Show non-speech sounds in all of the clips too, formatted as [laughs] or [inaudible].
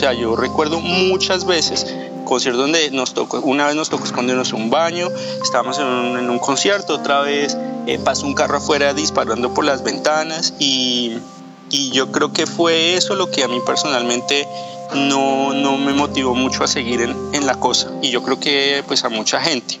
sea, yo recuerdo muchas veces conciertos donde nos tocó, una vez nos tocó escondernos un baño, estábamos en un, concierto, otra vez eh, pasó un carro afuera disparando por las ventanas y, y, yo creo que fue eso lo que a mí personalmente no, no me motivó mucho a seguir en, en la cosa y yo creo que pues a mucha gente.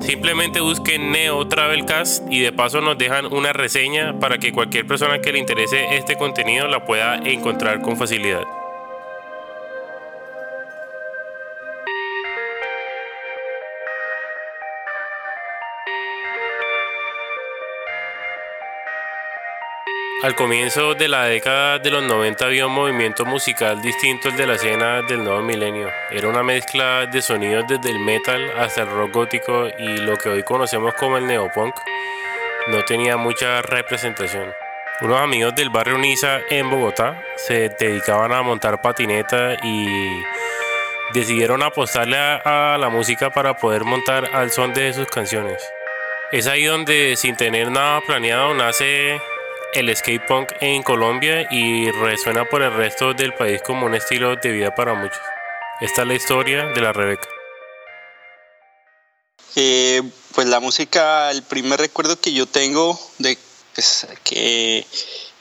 Simplemente busquen Neo Travelcast y de paso nos dejan una reseña para que cualquier persona que le interese este contenido la pueda encontrar con facilidad. Al comienzo de la década de los 90 había un movimiento musical distinto al de la escena del nuevo milenio. Era una mezcla de sonidos desde el metal hasta el rock gótico y lo que hoy conocemos como el neopunk. No tenía mucha representación. Unos amigos del barrio Niza en Bogotá se dedicaban a montar patineta y decidieron apostarle a, a la música para poder montar al son de sus canciones. Es ahí donde sin tener nada planeado nace el skate punk en Colombia y resuena por el resto del país como un estilo de vida para muchos. Esta es la historia de la Rebeca. Eh, pues la música, el primer recuerdo que yo tengo de pues, que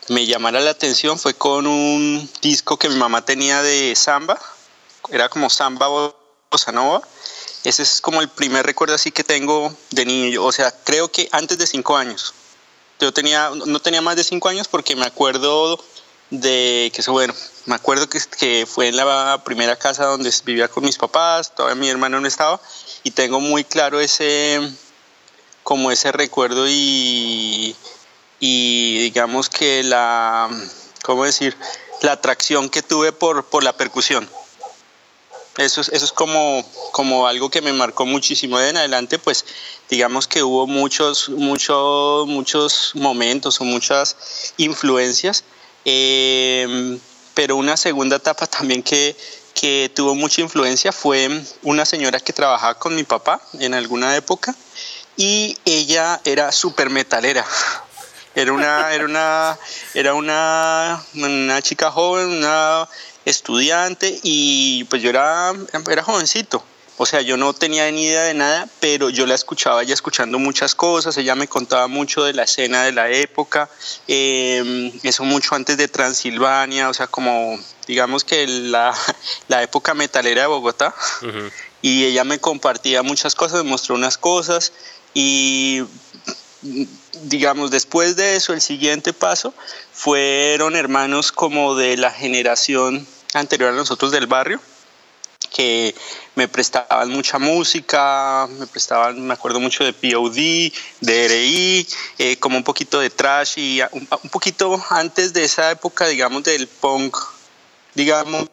me llamara la atención fue con un disco que mi mamá tenía de samba, era como samba bossa nova. Ese es como el primer recuerdo así que tengo de niño, o sea, creo que antes de cinco años yo tenía, no tenía más de cinco años porque me acuerdo de que eso, bueno, me acuerdo que, que fue en la primera casa donde vivía con mis papás, todavía mi hermano no estaba, y tengo muy claro ese, como ese recuerdo y, y digamos que la, ¿cómo decir? La atracción que tuve por, por la percusión. Eso es, eso es como, como algo que me marcó muchísimo de en adelante, pues digamos que hubo muchos, muchos, muchos momentos o muchas influencias, em, pero una segunda etapa también que, que tuvo mucha influencia fue una señora que trabajaba con mi papá en alguna época y ella era súper metalera. Era una, era una, era una, una chica joven, una estudiante y pues yo era, era jovencito. O sea, yo no tenía ni idea de nada, pero yo la escuchaba ya escuchando muchas cosas, ella me contaba mucho de la escena de la época, em, eso mucho antes de Transilvania, o sea, como digamos que la, la época metalera de Bogotá, y ella me compartía muchas cosas, me mostró unas cosas, y digamos, después de eso, el siguiente paso fueron hermanos como de la generación anterior a nosotros del barrio, que me prestaban mucha música, me prestaban, me acuerdo mucho de POD, de RI, eh, como un poquito de trash y un, poquito antes de esa época, digamos, del punk, digamos,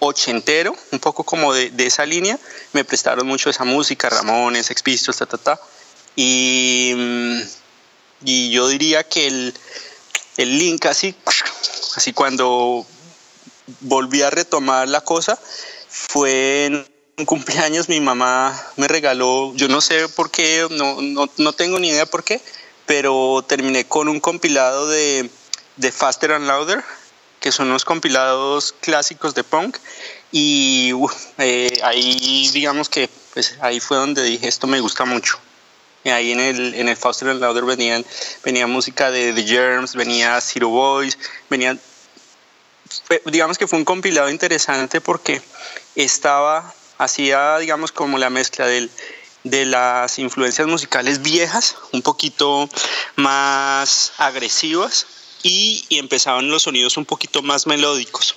ochentero, un poco como de, de esa línea, me prestaron mucho esa música, Ramones, Ex Pistols, ta, ta, ta. Y, y yo diría que el, el link así, así cuando volví a retomar la cosa fue en un cumpleaños mi mamá me regaló, yo no sé por qué, no, no, no tengo ni idea por qué, pero terminé con un compilado de, de Faster and Louder, que son unos compilados clásicos de punk, y eh, ahí digamos que pues, ahí fue donde dije esto me gusta mucho. Ahí en el, en el Faster and Louder venían, venía música de The Germs, venía Zero Boys, venían digamos que fue un compilado interesante porque estaba, hacía, digamos, como la mezcla del, de las influencias musicales viejas, un poquito más agresivas, y, empezaban los sonidos un poquito más melódicos,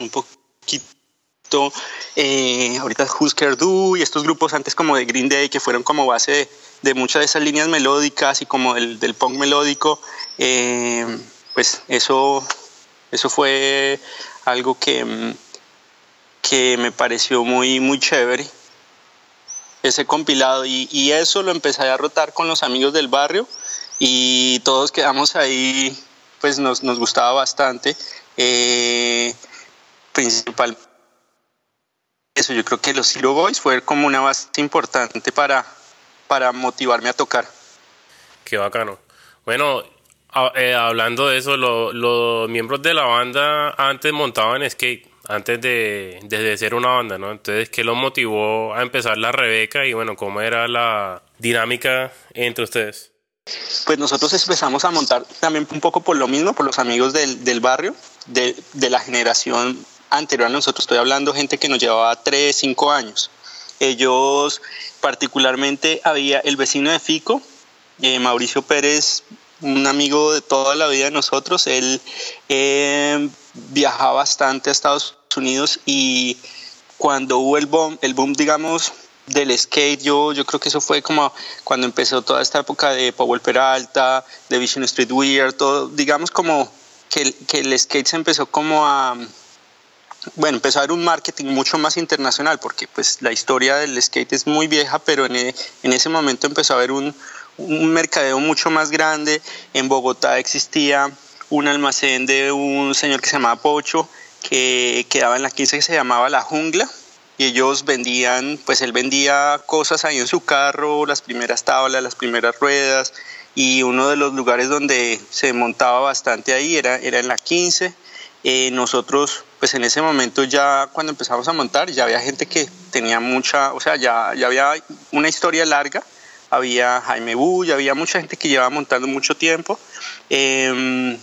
un poquito, eh, ahorita Husker Du y estos grupos antes como de Green Day que fueron como base de, muchas de esas líneas melódicas y como el, del punk melódico, eh, pues eso eso fue algo que, que me pareció muy, muy chévere ese compilado y, y, eso lo empecé a rotar con los amigos del barrio y todos quedamos ahí, pues nos, nos gustaba bastante. Eh, principal eso, yo creo que los Zero Boys fue como una base importante para, para motivarme a tocar. Qué bacano. Bueno, eh, hablando de eso, los miembros de la banda antes montaban skate, antes de, de, ser una banda, ¿no? Entonces, ¿qué los motivó a empezar la Rebeca y bueno, cómo era la dinámica entre ustedes? Pues nosotros empezamos a montar también un poco por lo mismo, por los amigos del, del barrio, de, de, la generación anterior a nosotros. Estoy hablando gente que nos llevaba 3, 5 años. Ellos, particularmente, había el vecino de Fico, eh, Mauricio Pérez, un amigo de toda la vida de nosotros. Él eh, viajaba bastante a Estados Unidos y cuando hubo el boom, el boom digamos, del skate, yo, yo creo que eso fue como cuando empezó toda esta época de Powell Peralta, de Vision Street Weird, todo, digamos como que, que el skate se empezó como a, bueno, empezó a haber un marketing mucho más internacional, porque pues la historia del skate es muy vieja, pero en, en ese momento empezó a haber un, un mercadeo mucho más grande. En Bogotá existía un almacén de un señor que se llamaba Pocho, que quedaba en la 15 que se llamaba La Jungla, y ellos vendían, pues él vendía cosas ahí en su carro, las primeras tablas, las primeras ruedas, y uno de los lugares donde se montaba bastante ahí era, era en la 15. Eh, nosotros, pues en ese momento ya cuando empezamos a montar, ya había gente que tenía mucha, o sea, ya, ya había una historia larga, había Jaime Bull, había mucha gente que llevaba montando mucho tiempo. Eh,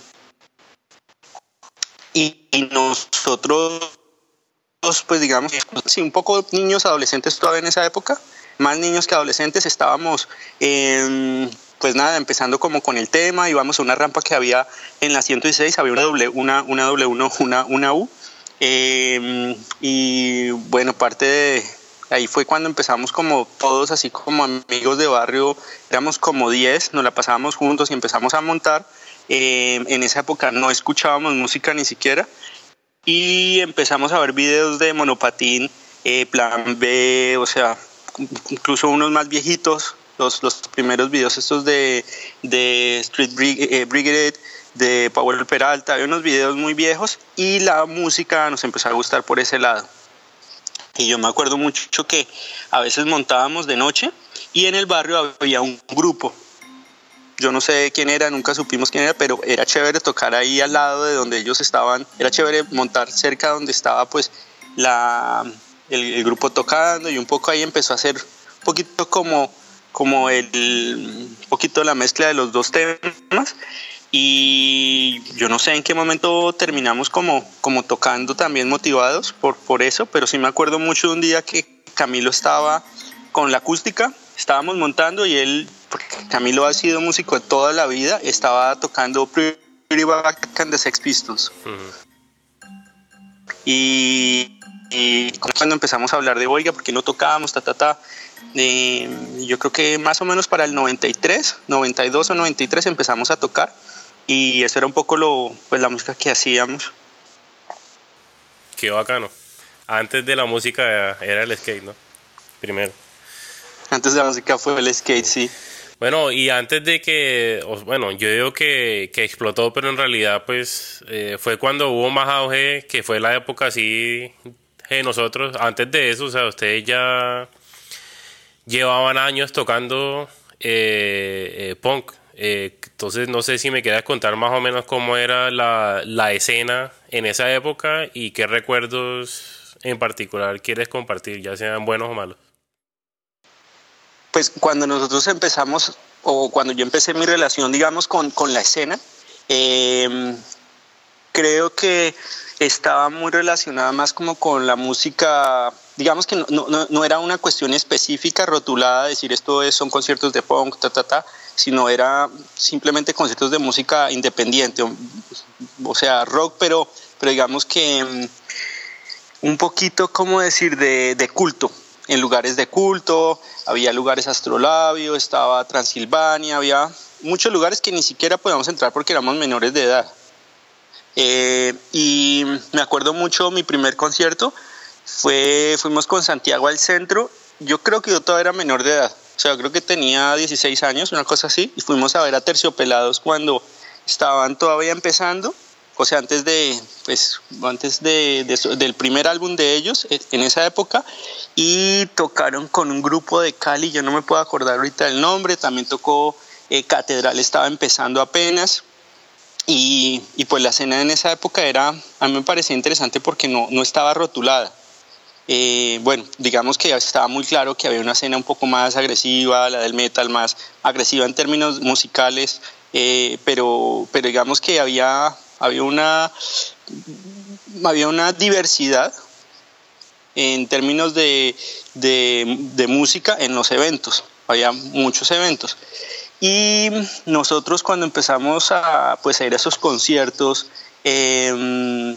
y, y, nosotros pues digamos, sí, un poco niños, adolescentes todavía en esa época, más niños que adolescentes, estábamos, eh, pues nada, empezando como con el tema, íbamos a una rampa que había en la 116, había una W, una, una W1, una, una U, eh, y bueno, parte de ahí fue cuando empezamos como todos así como amigos de barrio, éramos como 10, nos la pasábamos juntos y empezamos a montar. Eh, en esa época no escuchábamos música ni siquiera, y empezamos a ver videos de monopatín, eh, plan B, o sea, incluso unos más viejitos, los, los primeros videos estos de, de Street eh, Brigade, de Power Peralta, había unos videos muy viejos y la música nos empezó a gustar por ese lado. Y yo me acuerdo mucho que a veces montábamos de noche y en el barrio había un grupo. Yo no sé quién era, nunca supimos quién era, pero era chévere tocar ahí al lado de donde ellos estaban, era chévere montar cerca donde estaba pues la, el, grupo tocando y un poco ahí empezó a hacer un poquito como, como el, un poquito la mezcla de los dos temas y yo no sé en qué momento terminamos como, como tocando también motivados por, por eso, pero sí me acuerdo mucho de un día que Camilo estaba con la acústica, estábamos montando y él Camilo ha sido músico toda la vida, estaba tocando Pretty Back and the Sex Pistols. y, cuando empezamos a hablar de oiga, porque no tocábamos, ta, ta, ta, yo creo que más o menos para el 93, 92 o 93 empezamos a tocar y eso era un poco lo, pues la música que hacíamos. Qué bacano. Antes de la música era el skate, ¿no? Primero. Antes de la música fue el skate, sí. Bueno, y antes de que, bueno, yo digo que, que explotó, pero en realidad pues eh, fue cuando hubo más auge, que fue la época así de nosotros. Antes de eso, o sea, ustedes ya llevaban años tocando eh, eh, punk. Entonces no sé si me quieras contar más o menos cómo era la, la escena en esa época y qué recuerdos en particular quieres compartir, ya sean buenos o malos. Pues cuando nosotros empezamos, o cuando yo empecé mi relación, digamos, con, con la escena, eh, creo que estaba muy relacionada más como con la música, digamos que no, no, no era una cuestión específica, rotulada, decir esto es, son conciertos de punk, ta, ta, ta, sino era simplemente conciertos de música independiente, o, sea, rock, pero, pero digamos que mm, un poquito, como decir?, de, de culto, en lugares de culto, había lugares astrolabio, estaba Transilvania, había muchos lugares que ni siquiera podíamos entrar porque éramos menores de edad. Eh, y me acuerdo mucho mi primer concierto, fue, fuimos con Santiago al centro. Yo creo que yo todavía era menor de edad. O sea, creo que tenía 16 años, una cosa así. Y fuimos a ver a Terciopelados cuando estaban todavía empezando. O sea, antes de, pues, antes de, del primer álbum de ellos, eh, en esa época, y tocaron con un grupo de Cali, yo no me puedo acordar ahorita el nombre, también tocó eh, Catedral, estaba empezando apenas, y, y, pues la escena en esa época era, a mí me parecía interesante porque no, no estaba rotulada. Eh, bueno, digamos que estaba muy claro que había una escena un poco más agresiva, la del metal más agresiva en términos musicales, eh, pero, pero digamos que había, había, una, había una diversidad en términos de, de, música en los eventos, había muchos eventos. Y nosotros cuando empezamos a, pues, a ir a esos conciertos, eh,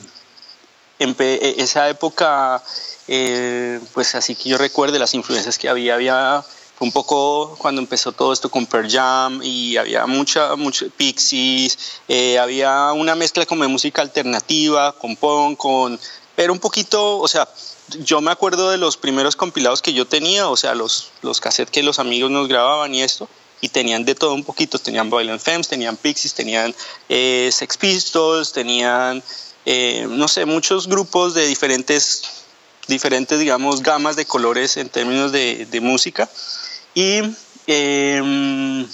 esa época eh, pues así que yo recuerdo las influencias que había, había un poco cuando empezó todo esto con Pearl Jam y había mucha, mucha Pixies, eh, había una mezcla como de música alternativa, con punk, con... Pero un poquito, o sea, yo me acuerdo de los primeros compilados que yo tenía, o sea, los, los cassettes que los amigos nos grababan y esto, y tenían de todo un poquito, tenían Violent Femmes, tenían Pixies, tenían eh, Sex Pistols, tenían, no sé, muchos grupos de diferentes diferentes, digamos, gamas de colores en términos de, música. Y em,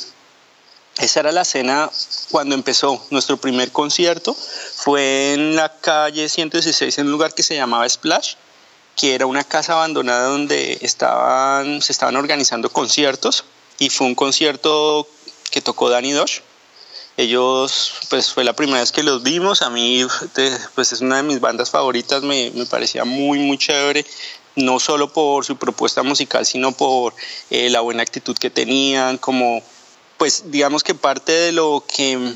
esa era la escena cuando empezó nuestro primer concierto. Fue en la calle 116, en un lugar que se llamaba Splash, que era una casa abandonada donde estaban, se estaban organizando conciertos. Y fue un concierto que tocó Danny Dosh ellos, pues fue la primera vez que los vimos, a mí pues es una de mis bandas favoritas, me, me parecía muy, muy chévere, no solo por su propuesta musical, sino por eh, la buena actitud que tenían, como, pues digamos que parte de lo que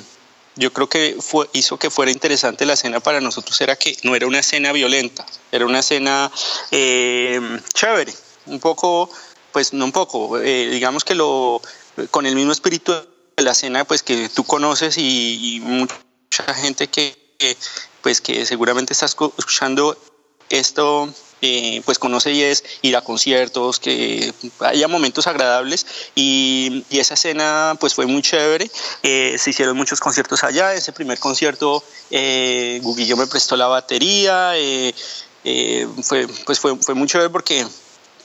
yo creo que fue, hizo que fuera interesante la escena para nosotros era que no era una escena violenta, era una escena eh, chévere, un poco, pues no un poco, eh, digamos que lo, con el mismo espíritu la escena pues que tú conoces y, mucha gente que, pues que seguramente estás escuchando esto eh, pues conoce y es ir a conciertos, que haya momentos agradables. Y, esa escena pues fue muy chévere, eh, se hicieron muchos conciertos allá, ese primer concierto eh, Guguillo me prestó la batería, eh, fue, pues fue, fue muy chévere porque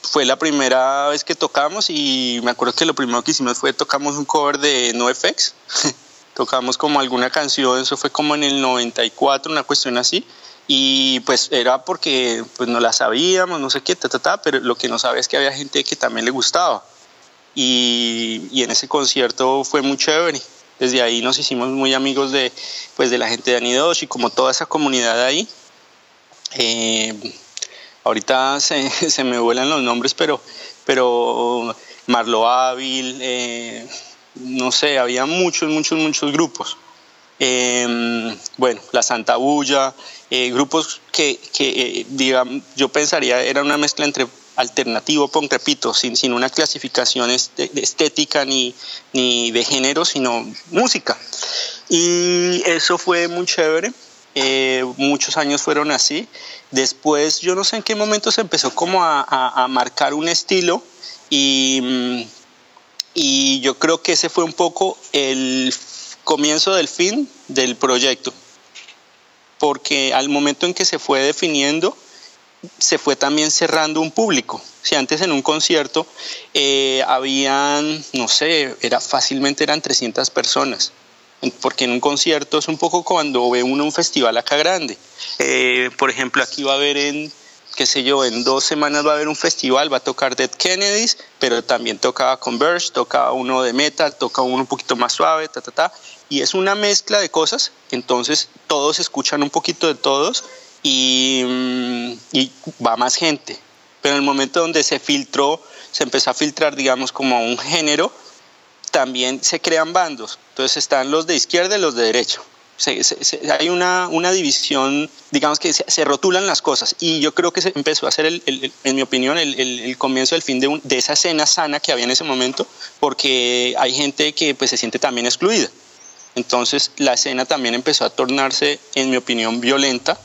fue la primera vez que tocamos y me acuerdo que lo primero que hicimos fue tocamos un cover de NoFX. [laughs] tocamos como alguna canción, eso fue como en el 94, una cuestión así. Y pues era porque pues no la sabíamos, no sé qué, ta, ta, ta, pero lo que no sabía es que había gente que también le gustaba. Y, y en ese concierto fue muy chévere. Desde ahí nos hicimos muy amigos de, pues, de la gente de Anidos y como toda esa comunidad ahí. Eh, ahorita se, [laughs] se, me vuelan los nombres, pero, pero Marlo Ávil, eh, no sé, había muchos, muchos, muchos grupos. Em, bueno, La Santa Bulla, eh, grupos que, que eh, yo pensaría era una mezcla entre alternativo, punk, repito, sin, sin una clasificación estética ni, ni de género, sino música. Y eso fue muy chévere. Eh, muchos años fueron así. Después, yo no sé en qué momento se empezó como a, marcar un estilo y, mm, y yo creo que ese fue un poco el comienzo del fin del proyecto. Porque al momento en que se fue definiendo, se fue también cerrando un público. Si antes en un concierto eh, habían, no sé, era, fácilmente eran 300 personas porque en un concierto es un poco cuando ve uno un festival acá grande. Eh, por ejemplo, aquí va a haber en, qué sé yo, en dos semanas va a haber un festival, va a tocar Dead Kennedys, pero también toca Converge, toca uno de metal, toca uno un poquito más suave, ta, ta, ta. Y es una mezcla de cosas, entonces todos escuchan un poquito de todos y, mm, y va más gente. Pero en el momento donde se filtró, se empezó a filtrar, digamos, como un género, también se crean bandos. Entonces están los de izquierda y los de derecha. hay una, una, división, digamos que se, rotulan las cosas. Y yo creo que se empezó a el, en mi opinión, el, comienzo del fin de, de, esa escena sana que había en ese momento, porque hay gente que pues, se siente también excluida. Entonces la escena también empezó a tornarse, en mi opinión, violenta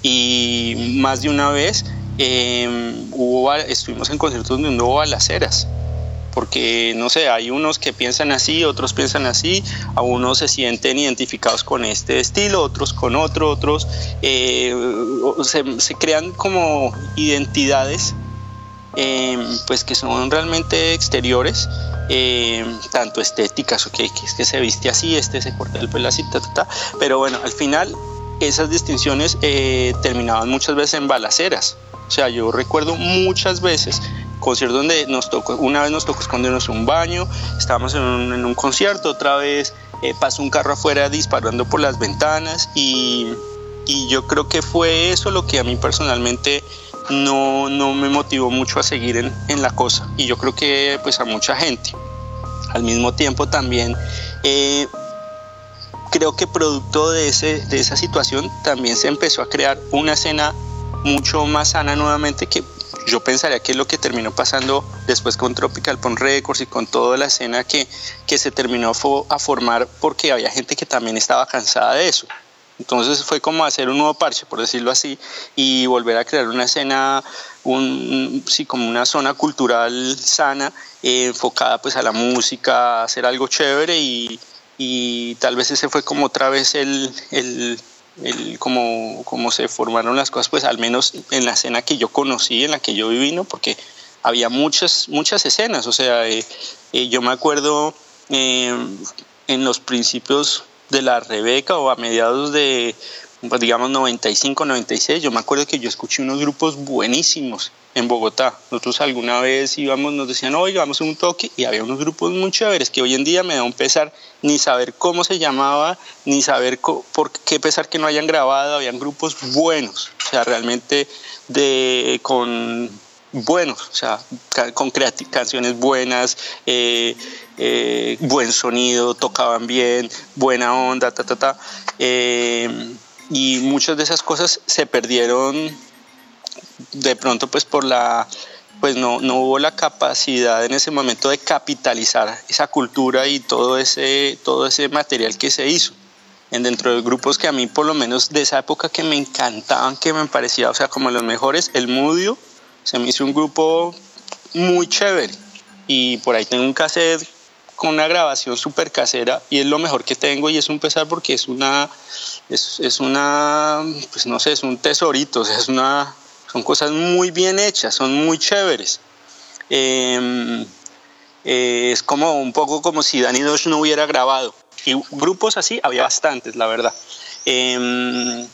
y más de una vez em, hubo, estuvimos en conciertos donde hubo balaceras porque no sé, hay unos que piensan así, otros piensan así, a unos se sienten identificados con este estilo, otros con otro, otros eh, se, crean como identidades eh, pues que son realmente exteriores, eh, tanto estéticas, ok, que es que se viste así, este se corta el pelo así, ta, ta, ta, pero bueno, al final esas distinciones terminaban muchas veces en balaceras. O sea, yo recuerdo muchas veces concierto donde nos tocó, una vez nos tocó escondernos un baño, estábamos en un, concierto, otra vez eh, pasó un carro afuera disparando por las ventanas y, y, yo creo que fue eso lo que a mí personalmente no, no me motivó mucho a seguir en, en, la cosa y yo creo que pues a mucha gente. Al mismo tiempo también eh, creo que producto de, ese, de esa situación también se empezó a crear una escena mucho más sana nuevamente que yo pensaría que es lo que terminó pasando después con Tropical Pond Records y con toda la escena que, que se terminó a formar porque había gente que también estaba cansada de eso. Entonces fue como hacer un nuevo parche, por decirlo así, y volver a crear una escena, un, sí, como una zona cultural sana, eh, enfocada pues a la música, a hacer algo chévere y, y tal vez ese fue como otra vez el, el el, como, se formaron las cosas, pues al menos en la escena que yo conocí, en la que yo viví, ¿no? Porque había muchas, muchas escenas, o sea, eh, eh, yo me acuerdo eh, en los principios de la Rebeca o a mediados de, pues, digamos, 95, 96, yo me acuerdo que yo escuché unos grupos buenísimos en Bogotá. Nosotros alguna vez íbamos, nos decían, oye, vamos a un toque, y había unos grupos muy chéveres que hoy en día me da un pesar ni saber cómo se llamaba, ni saber por qué pesar que no hayan grabado, habían grupos buenos, o sea, realmente de, con buenos, o sea, con canciones buenas, eh, eh, buen sonido, tocaban bien, buena onda, ta, ta, ta. Eh, y muchas de esas cosas se perdieron de pronto pues por la pues no, no hubo la capacidad en ese momento de capitalizar esa cultura y todo ese, todo ese material que se hizo. En dentro de grupos que a mí por lo menos de esa época que me encantaban, que me parecía, o sea, como los mejores, el Mudio, se me hizo un grupo muy chévere. Y por ahí tengo un cassette con una grabación súper casera y es lo mejor que tengo y es un pesar porque es una, es, es una, pues no sé, es un tesorito, es una, son cosas muy bien hechas, son muy chéveres. Em, eh, es como un poco como si Danny Dosh no hubiera grabado. Y grupos así había bastantes, la verdad. Em,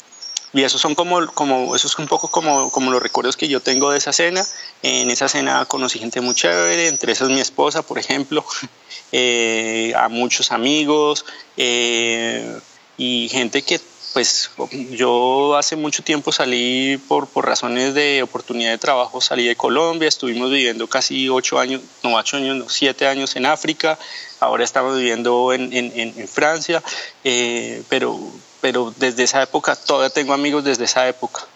y esos son como, como, eso es un poco como, como los recuerdos que yo tengo de esa cena. En esa cena conocí gente muy chévere, entre esas mi esposa, por ejemplo, [laughs] eh, a muchos amigos eh, y gente que pues yo hace mucho tiempo salí por, por razones de oportunidad de trabajo, salí de Colombia, estuvimos viviendo casi ocho años, no ocho años, no, siete años en África, ahora estamos viviendo en, en, en Francia, eh, pero, pero desde esa época, todavía tengo amigos desde esa época.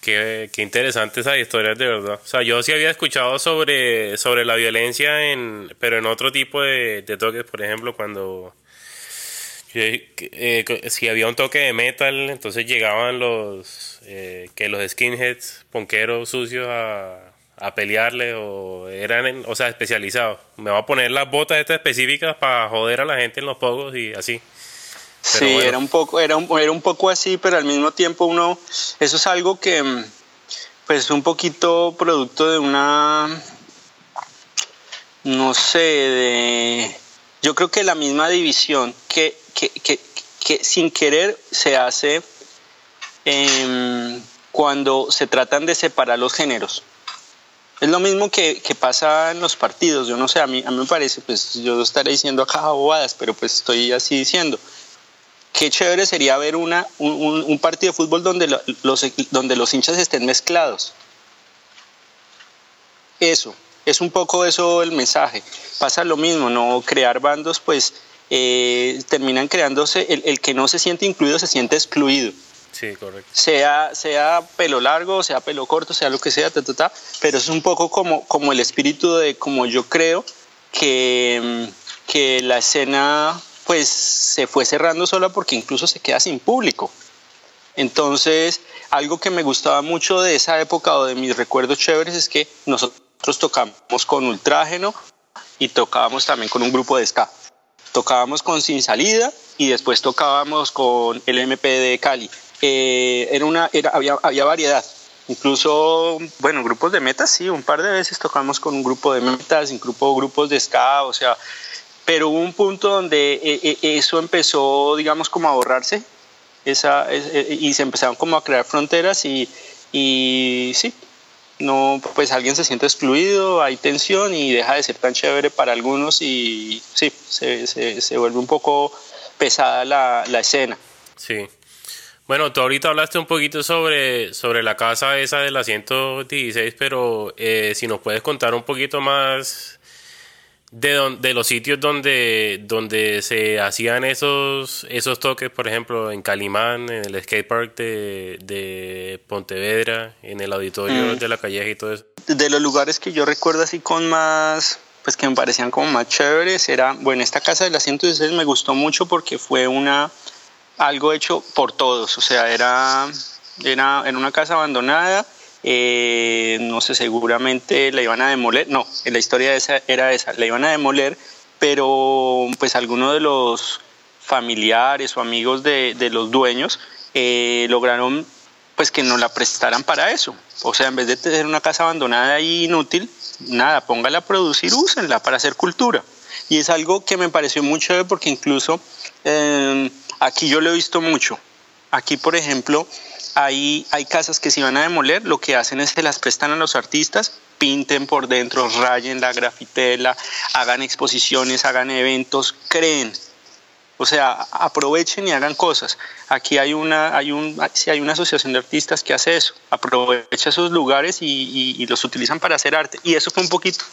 Qué, qué interesante esa historia, de verdad. O sea, yo sí había escuchado sobre, sobre la violencia, en, pero en otro tipo de, de toques, por ejemplo, cuando eh, si había un toque de metal, entonces llegaban los eh, que los skinheads, ponqueros sucios a, a pelearle o eran, o sea, especializados. Me voy a poner las botas estas específicas para joder a la gente en los pocos y así. sí, era un poco, era un, era un poco así, pero al mismo tiempo uno, eso es algo que, pues, un poquito producto de una, no sé, de, yo creo que la misma división que que, sin querer se hace em, cuando se tratan de separar los géneros. Es lo mismo que, pasa en los partidos. Yo no sé, a mí, a mí me parece, pues yo estaré diciendo acá bobadas, pero pues estoy así diciendo. Qué chévere sería ver una, un, partido de fútbol donde los, donde los hinchas estén mezclados. Eso, es un poco eso el mensaje. Pasa lo mismo, no crear bandos, pues eh, terminan creándose, el, que no se siente incluido se siente excluido. Sí, correcto. Sea, sea pelo largo, sea pelo corto, sea lo que sea, pero es un poco como, como el espíritu de como yo creo que, que la escena pues se fue cerrando sola porque incluso se queda sin público. Entonces, algo que me gustaba mucho de esa época o de mis recuerdos chéveres es que nosotros tocamos con Ultrágeno y tocábamos también con un grupo de ska. Tocábamos con Sin Salida y después tocábamos con el MP de Cali. Eh, era una, había, había variedad. Incluso, bueno, grupos de metas, sí, un par de veces tocamos con un grupo de metas, incluso grupos de ska, o sea, pero hubo un punto donde eh, eh, eso empezó, digamos, como a borrarse esa, y se empezaron como a crear fronteras y, y sí, no, pues alguien se siente excluido, hay tensión y deja de ser tan chévere para algunos y sí, se, se, se vuelve un poco pesada la, la escena. Sí. Bueno, tú ahorita hablaste un poquito sobre, sobre la casa esa de la 116, pero eh, si nos puedes contar un poquito más de, de los sitios donde, donde se hacían esos, esos toques, por ejemplo, en Calimán, en el skatepark de, de Pontevedra, en el auditorio mm. de la Calleja y todo eso. De los lugares que yo recuerdo así con más, pues que me parecían como más chéveres, era, bueno, esta casa de la 116 me gustó mucho porque fue una algo hecho por todos, o sea, era, era en una casa abandonada, eh, no sé, seguramente la iban a demoler, no, la historia esa era esa, la iban a demoler, pero pues algunos de los familiares o amigos de, de los dueños eh, lograron pues que nos la prestaran para eso. O sea, en vez de tener una casa abandonada y inútil, nada, póngala a producir, úsenla para hacer cultura. Y es algo que me pareció muy chévere porque incluso eh, Aquí yo lo he visto mucho. Aquí, por ejemplo, hay, hay casas que se van a demoler, lo que hacen es que las prestan a los artistas, pinten por dentro, rayen la grafitela, hagan exposiciones, hagan eventos, creen. O sea, aprovechen y hagan cosas. Aquí hay una, hay un, hay una asociación de artistas que hace eso, aprovecha esos lugares y, los utilizan para hacer arte. Y eso fue un poquito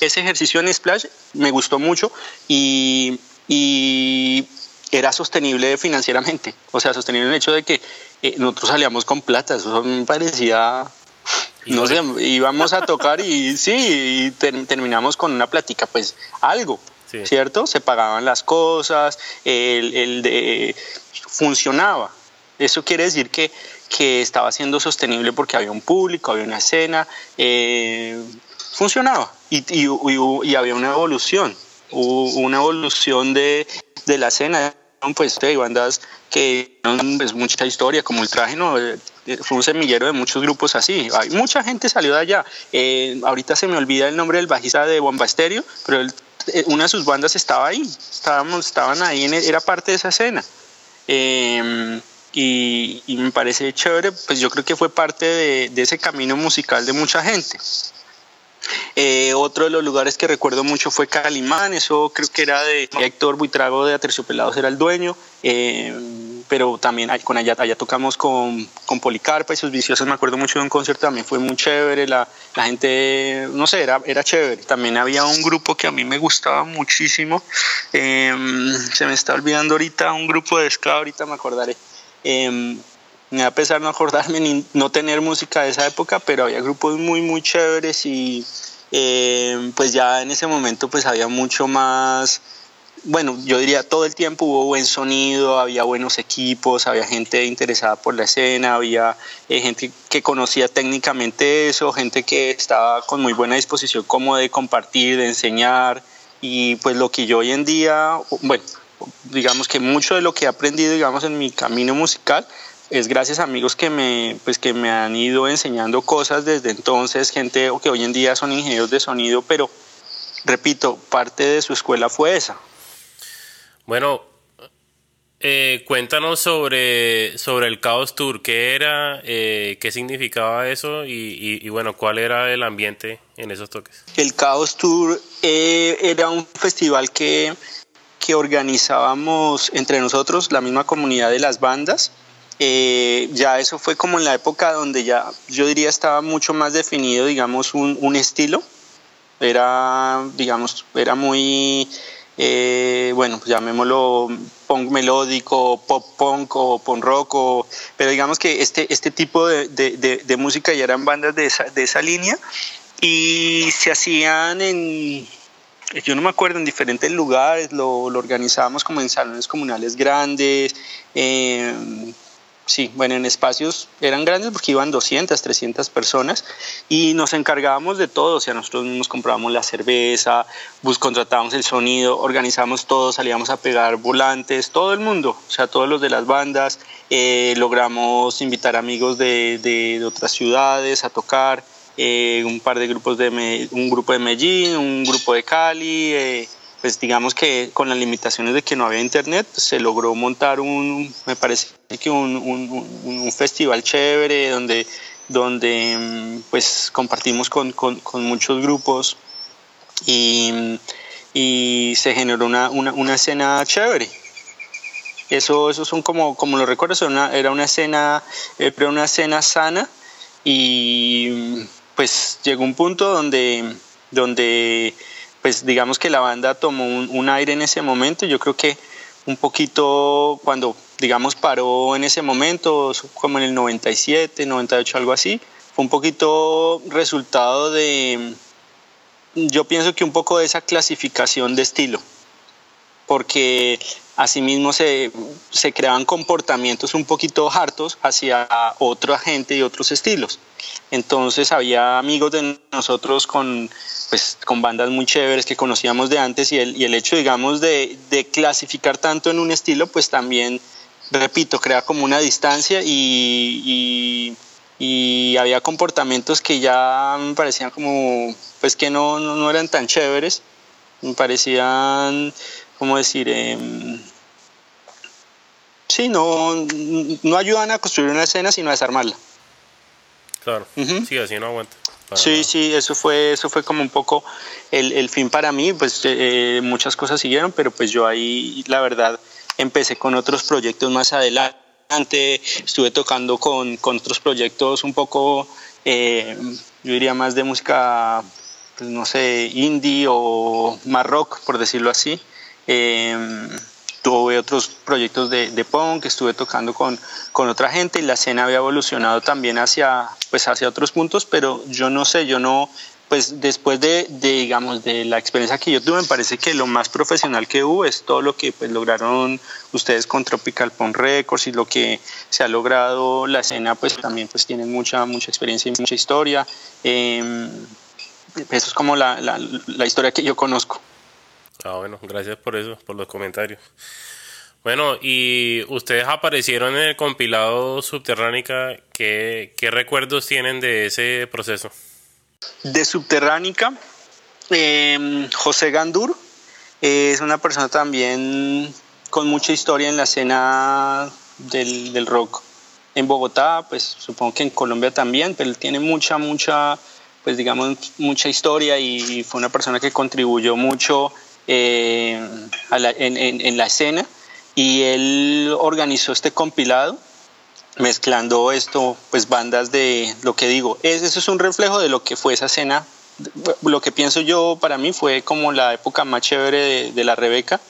ese ejercicio en Splash me gustó mucho y, y era sostenible financieramente, o sea, sostenible en el hecho de que eh, nosotros salíamos con plata, eso me parecía, no sé, íbamos a tocar y [laughs] sí, y terminamos con una plática, pues algo, ¿cierto? Se pagaban las cosas, el, el de, funcionaba. Eso quiere decir que, que estaba siendo sostenible porque había un público, había una escena, eh, funcionaba y, y, y, había una evolución, una evolución de, de la escena pues hay bandas que pues, mucha historia como el traje no eh, fue un semillero de muchos grupos así. Hay mucha gente salió de allá. Eh, ahorita se me olvida el nombre del bajista de Bomba Estéreo pero eh, una de sus bandas estaba ahí. Estábamos estaban ahí era parte de esa escena. Em, y, me parece chévere pues yo creo que fue parte de ese camino musical de mucha gente eh, otro de los lugares que recuerdo mucho fue Calimán, eso creo que era de Héctor Buitrago de Aterciopelados, era el dueño. Eh, pero también con allá, tocamos con, con, Policarpa y sus viciosos, me acuerdo mucho de un concierto, también fue muy chévere, la, la, gente, no sé, era, era chévere. También había un grupo que a mí me gustaba muchísimo, em, se me está olvidando ahorita, un grupo de ska, ahorita me acordaré. Me va a pesar no acordarme ni no tener música de esa época, pero había grupos muy, muy chéveres y eh, pues ya en ese momento pues había mucho más, bueno, yo diría todo el tiempo hubo buen sonido, había buenos equipos, había gente interesada por la escena, había eh, gente que conocía técnicamente eso, gente que estaba con muy buena disposición como de compartir, de enseñar y pues lo que yo hoy en día, bueno, digamos que mucho de lo que he aprendido digamos en mi camino musical es gracias a amigos que me, pues que me han ido enseñando cosas desde entonces, gente que hoy en día son ingenieros de sonido, pero repito, parte de su escuela fue esa. Bueno, eh, cuéntanos sobre, sobre el Chaos Tour, qué era, eh, qué significaba eso y, bueno, cuál era el ambiente en esos toques. El Chaos Tour eh, era un festival que, que organizábamos entre nosotros, la misma comunidad de las bandas, eh, ya eso fue como en la época donde ya yo diría estaba mucho más definido, digamos, un, un estilo. Era, digamos, era muy, eh, bueno, pues llamémoslo punk melódico, pop punk o punk rock, pero digamos que este, este tipo de, de, de, música ya eran bandas de esa, de esa línea y se hacían en, yo no me acuerdo, en diferentes lugares, lo, lo organizábamos como en salones comunales grandes. Eh, sí, bueno, en espacios eran grandes porque iban 200, 300 personas y nos encargábamos de todo, o sea, nosotros nos comprábamos la cerveza, bus, contratábamos el sonido, organizábamos todo, salíamos a pegar volantes, todo el mundo, o sea, todos los de las bandas, eh, logramos invitar amigos de, de, otras ciudades a tocar, eh, un par de grupos de, un grupo de Medellín, un grupo de Cali, eh, pues digamos que con las limitaciones de que no había internet, pues, se logró montar un, me parece que un, un, festival chévere donde, donde mm, pues compartimos con, con, con muchos grupos y, y se generó una, una, una, escena chévere. Eso, eso son como, como lo recuerdo, era una escena, era una escena sana y pues llegó un punto donde, donde pues digamos que la banda tomó un, aire en ese momento. Yo creo que un poquito cuando, digamos, paró en ese momento, como en el 97, 98, algo así, fue un poquito resultado de, yo pienso que un poco de esa clasificación de estilo, porque asimismo se, se creaban comportamientos un poquito hartos hacia otra gente y otros estilos. Entonces había amigos de nosotros con pues con bandas muy chéveres que conocíamos de antes y el, y el hecho, digamos, de, de, clasificar tanto en un estilo, pues también, repito, crea como una distancia y, y, había comportamientos que ya me parecían como, pues que no, no, eran tan chéveres, me parecían, ¿cómo decir? Eh, sí, no, no ayudan a construir una escena, sino a desarmarla. Claro, sí, así no aguanta. Sí, sí, eso fue, eso fue como un poco el, el fin para mí, pues eh, muchas cosas siguieron, pero pues yo ahí la verdad empecé con otros proyectos más adelante, estuve tocando con, con otros proyectos un poco, eh, yo diría más de música, pues, no sé, indie o más rock, por decirlo así. Eh, tuve otros proyectos de, de punk, estuve tocando con, con otra gente y la escena había evolucionado también hacia, pues hacia otros puntos, pero yo no sé, yo no, pues después de, de, digamos, de la experiencia que yo tuve, me parece que lo más profesional que hubo es todo lo que pues lograron ustedes con Tropical Punk Records y lo que se ha logrado la escena, pues también pues tienen mucha, mucha experiencia y mucha historia. Eh, eso es como la, la, la historia que yo conozco. Ah, bueno, gracias por eso, por los comentarios. Bueno, y ustedes aparecieron en el compilado Subterránica. ¿Qué, qué recuerdos tienen de ese proceso? De Subterránica, em, José Gandur es una persona también con mucha historia en la escena del, del, rock en Bogotá, pues supongo que en Colombia también, pero él tiene mucha, mucha, pues digamos, mucha historia y fue una persona que contribuyó mucho eh, en, la escena y él organizó este compilado mezclando esto, pues bandas de lo que digo, eso es un reflejo de lo que fue esa escena. Lo que pienso yo para mí fue como la época más chévere de, la Rebeca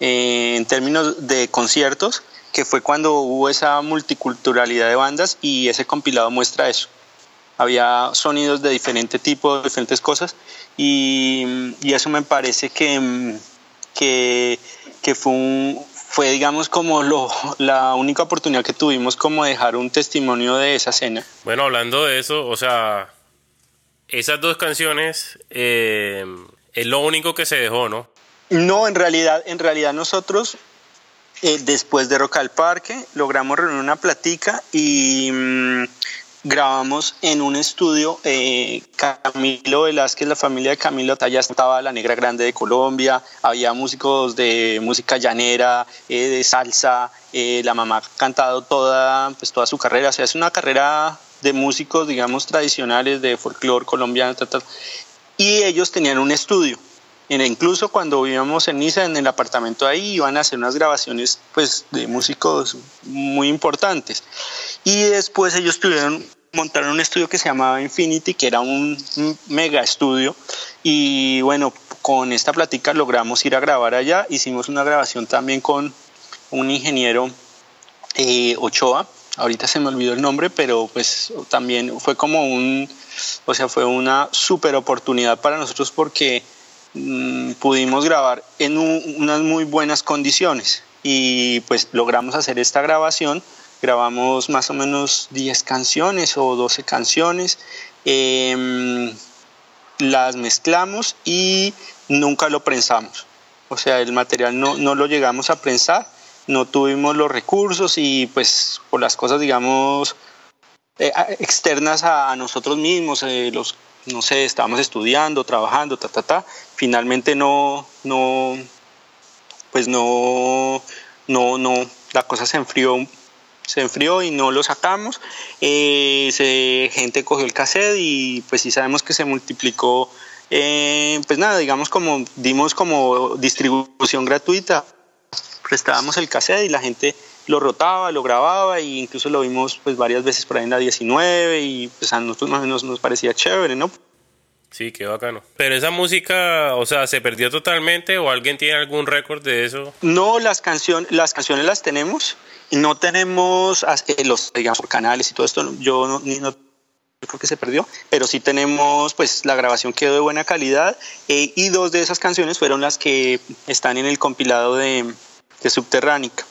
eh, en términos de conciertos, que fue cuando hubo esa multiculturalidad de bandas y ese compilado muestra eso. Había sonidos de diferente tipo, diferentes cosas y, y eso me parece que, que, que fue, un, fue, digamos, como lo, la única oportunidad que tuvimos como dejar un testimonio de esa escena. Bueno, hablando de eso, o sea, esas dos canciones eh, es lo único que se dejó, ¿no? No, en realidad, en realidad nosotros eh, después de Rock al Parque logramos reunir una platica y mm, grabamos en un estudio eh, Camilo Velázquez, la familia de Camilo, allá estaba la Negra Grande de Colombia, había músicos de música llanera, eh, de salsa, eh, la mamá ha cantado toda, pues, toda su carrera, o sea, es una carrera de músicos, digamos, tradicionales de folclore colombiano, y ellos tenían un estudio. incluso cuando vivíamos en Niza, en el apartamento ahí, iban a hacer unas grabaciones pues, de músicos muy importantes. Y después ellos tuvieron montaron un estudio que se llamaba Infinity, que era un mega estudio. Y bueno, con esta plática logramos ir a grabar allá. Hicimos una grabación también con un ingeniero eh, Ochoa. Ahorita se me olvidó el nombre, pero pues también fue como un, o sea, fue una super oportunidad para nosotros porque mm, pudimos grabar en unas muy buenas condiciones y pues logramos hacer esta grabación grabamos más o menos 10 canciones o 12 canciones, em, las mezclamos y nunca lo prensamos. O sea, el material no, no lo llegamos a prensar, no tuvimos los recursos y pues por las cosas, digamos, eh, externas a, nosotros mismos, eh, los, no sé, estábamos estudiando, trabajando, ta, ta, ta, finalmente no, no, pues no, no, no, la cosa se enfrió, se enfrió y no lo sacamos. Eh, gente cogió el cassette y pues sí sabemos que se multiplicó, eh, pues nada, digamos como dimos como distribución gratuita, prestábamos el cassette y la gente lo rotaba, lo grababa e incluso lo vimos pues varias veces por ahí en la 19 y pues a nosotros menos nos parecía chévere, ¿no? Sí, qué bacano. Pero esa música, o sea, ¿se perdió totalmente o alguien tiene algún récord de eso? No, las, canciones las canciones las tenemos. No tenemos eh, los, digamos, canales y todo esto. Yo no, no creo que se perdió, pero sí tenemos, pues la grabación quedó de buena calidad eh, y dos de esas canciones fueron las que están en el compilado de, de Subterránica.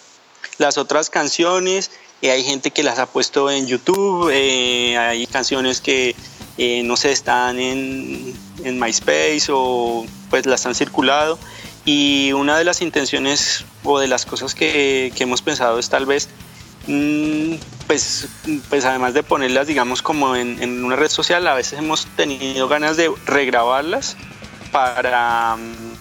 Las otras canciones, eh, hay gente que las ha puesto en YouTube, hay canciones que eh, no sé, están en, en, MySpace o pues las han circulado. Y una de las intenciones o de las cosas que, que hemos pensado es tal vez, mm, pues, pues además de ponerlas, digamos, como en, en, una red social, a veces hemos tenido ganas de regrabarlas para, mm,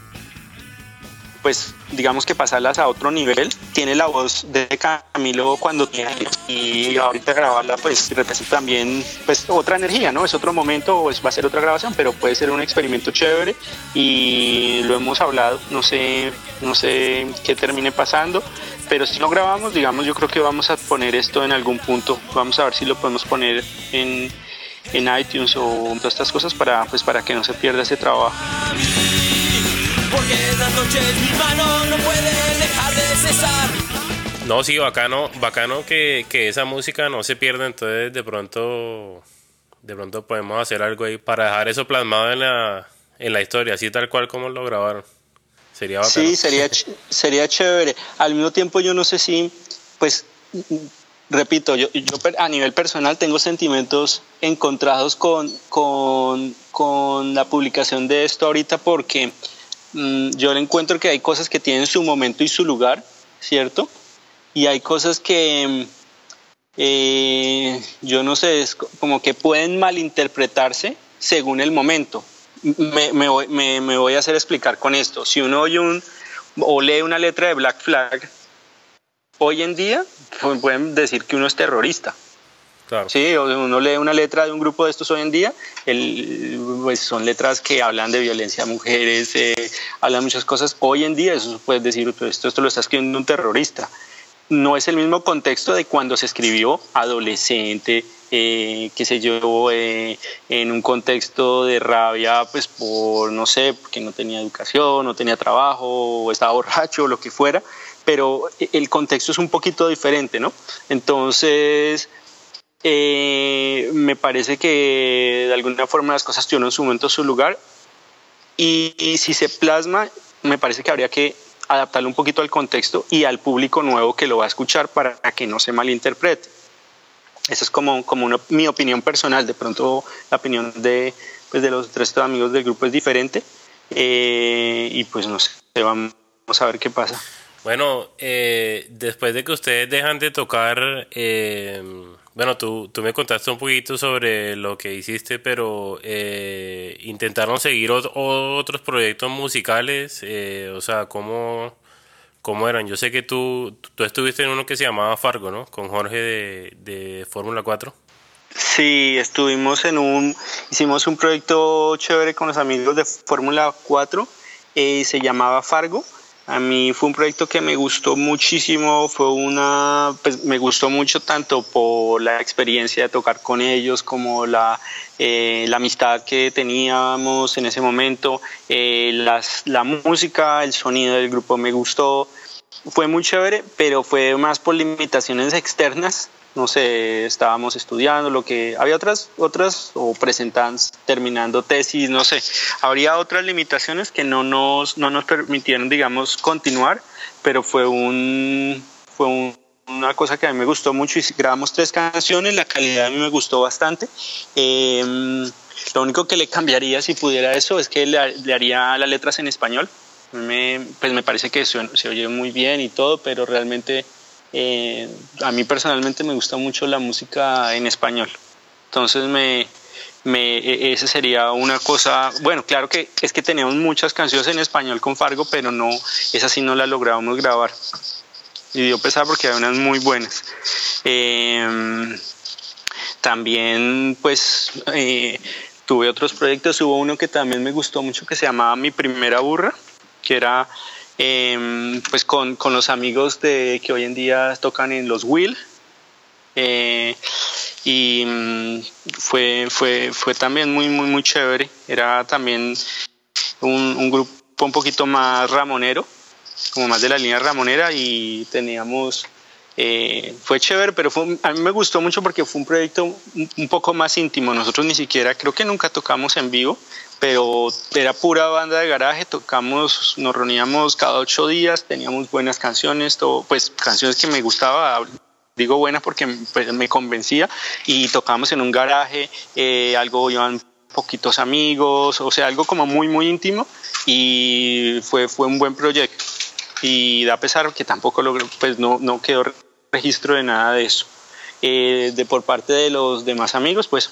pues digamos que pasarlas a otro nivel. Tiene la voz de Camilo cuando tiene y ahorita grabarla pues representa también pues otra energía, ¿no? Es otro momento o va a ser otra grabación, pero puede ser un experimento chévere y lo hemos hablado, no sé, no sé qué termine pasando, pero si lo grabamos, digamos, yo creo que vamos a poner esto en algún punto, vamos a ver si lo podemos poner en, en iTunes o todas estas cosas para pues para que no se pierda ese trabajo porque noches mi mano no puede dejar de cesar. No, sí, bacano, bacano que, que esa música no se pierda, entonces de pronto de pronto podemos hacer algo ahí para dejar eso plasmado en la, en la historia, así tal cual como lo grabaron. Sería bacano. Sí, sería, sería chévere. Al mismo tiempo yo no sé si, pues, repito, yo, yo a nivel personal tengo sentimientos encontrados con, con, con la publicación de esto ahorita porque Mm, yo le encuentro que hay cosas que tienen su momento y su lugar, ¿cierto? Y hay cosas que eh, yo no sé, es como que pueden malinterpretarse según el momento. Me, voy, me, voy, a hacer explicar con esto. Si uno oye un o lee una letra de Black Flag, hoy en día pues, pueden decir que uno es terrorista. Sí, uno lee una letra de un grupo de estos hoy en día, el, pues son letras que hablan de violencia a mujeres, eh, hablan muchas cosas. Hoy en día eso puedes decir, esto, esto lo está escribiendo un terrorista. No es el mismo contexto de cuando se escribió adolescente, eh, qué sé yo, eh, en un contexto de rabia, pues por, no sé, porque no tenía educación, no tenía trabajo, o estaba borracho, o lo que fuera, pero el contexto es un poquito diferente, ¿no? Entonces, eh, me parece que de alguna forma las cosas tuvieron en su momento su lugar y, si se plasma, me parece que habría que adaptarlo un poquito al contexto y al público nuevo que lo va a escuchar para que no se malinterprete. Esa es como, como mi opinión personal, de pronto la opinión de, pues de los tres amigos del grupo es diferente eh, y pues no sé, vamos a ver qué pasa. Bueno, eh, después de que ustedes dejan de tocar... Bueno, tú, tú me contaste un poquito sobre lo que hiciste, pero eh, intentaron seguir otros proyectos musicales, eh, o sea, ¿cómo, ¿cómo, eran? Yo sé que tú, tú estuviste en uno que se llamaba Fargo, ¿no? Con Jorge de, de Fórmula 4. Sí, estuvimos en un, hicimos un proyecto chévere con los amigos de Fórmula 4, eh, se llamaba Fargo a mí fue un proyecto que me gustó muchísimo, fue una, pues me gustó mucho tanto por la experiencia de tocar con ellos como la, eh, amistad que teníamos en ese momento, eh, las, la música, el sonido del grupo me gustó, fue muy chévere, pero fue más por limitaciones externas no sé, estábamos estudiando, lo que había otras, otras o presentan terminando tesis, no sé, habría otras limitaciones que no nos, no nos permitieron, digamos, continuar, pero fue un, fue un, una cosa que a mí me gustó mucho y grabamos tres canciones, la calidad a mí me gustó bastante. Em, lo único que le cambiaría si pudiera eso es que le, haría las letras en español. Me, pues me parece que se oye muy bien y todo, pero realmente eh, a mí personalmente me gusta mucho la música en español. Entonces me, me, e, ese sería una cosa, bueno, claro que es que tenemos muchas canciones en español con Fargo, pero no, esa sí no la logramos grabar. Y dio pesar porque hay unas muy buenas. Em, también, pues, eh, tuve otros proyectos. Hubo uno que también me gustó mucho que se llamaba Mi Primera Burra, que era em, pues con, con, los amigos de, que hoy en día tocan en los Will. Eh, y mm, fue, fue, fue también muy, muy, muy chévere. Era también un, un grupo un poquito más ramonero, como más de la línea ramonera y teníamos eh, fue chévere, pero a mí me gustó mucho porque fue un proyecto un, poco más íntimo. Nosotros ni siquiera, creo que nunca tocamos en vivo, pero era pura banda de garaje. Tocamos, nos reuníamos cada ocho días, teníamos buenas canciones, todo, pues canciones que me gustaba. Digo buenas porque pues, me convencía y tocamos en un garaje, eh, algo iban poquitos amigos, o sea, algo como muy, muy íntimo y fue, fue un buen proyecto y da pesar que tampoco logró, pues no, no quedó registro de nada de eso. Eh, de por parte de los demás amigos, pues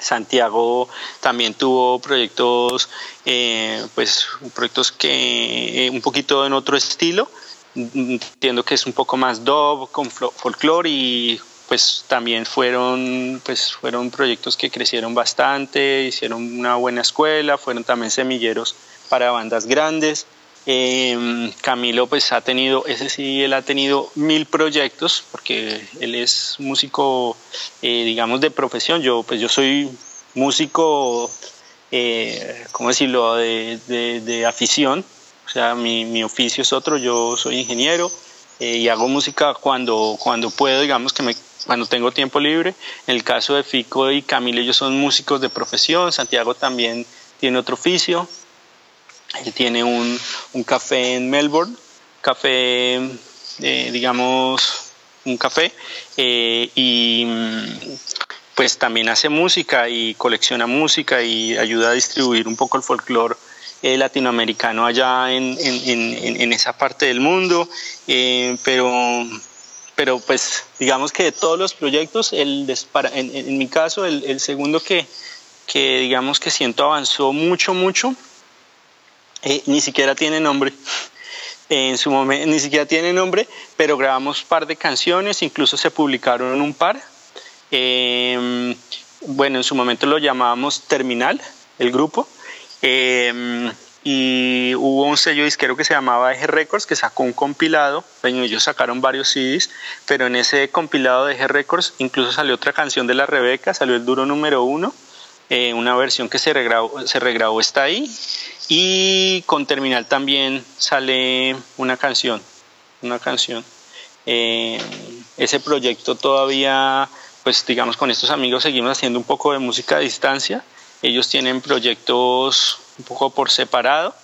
Santiago también tuvo proyectos, eh, pues proyectos que eh, un poquito en otro estilo. Entiendo que es un poco más dub con folclore y pues también fueron pues fueron proyectos que crecieron bastante, hicieron una buena escuela, fueron también semilleros para bandas grandes. Eh, Camilo pues ha tenido, ese sí, él ha tenido mil proyectos porque él es músico, eh, digamos, de profesión. Yo pues yo soy músico, eh, ¿cómo decirlo?, de, de, afición. O sea, mi, mi, oficio es otro, yo soy ingeniero eh, y hago música cuando, cuando puedo, digamos que me, cuando tengo tiempo libre. En el caso de Fico y Camilo, ellos son músicos de profesión, Santiago también tiene otro oficio. Él tiene un, un café en Melbourne, café, eh, digamos, un café, eh, y pues también hace música y colecciona música y ayuda a distribuir un poco el folclore eh, latinoamericano allá en, en, en, esa parte del mundo, pero, pero pues digamos que de todos los proyectos, el en, mi caso, el, el segundo que, que digamos que siento avanzó mucho, mucho, eh, ni siquiera tiene nombre. En su momento ni siquiera tiene nombre, pero grabamos un par de canciones, incluso se publicaron un par. Em, bueno, en su momento lo llamábamos Terminal, el grupo. Em, y hubo un sello disquero que se llamaba Eje Records que sacó un compilado. Bueno, ellos sacaron varios CDs, pero en ese compilado de Eje Records incluso salió otra canción de La Rebeca, salió el duro número uno. Eh, una versión que se regrabó, se regrabó está ahí y con Terminal también sale una canción, una canción. Eh, ese proyecto todavía, pues digamos, con estos amigos seguimos haciendo un poco de música a distancia. Ellos tienen proyectos un poco por separado,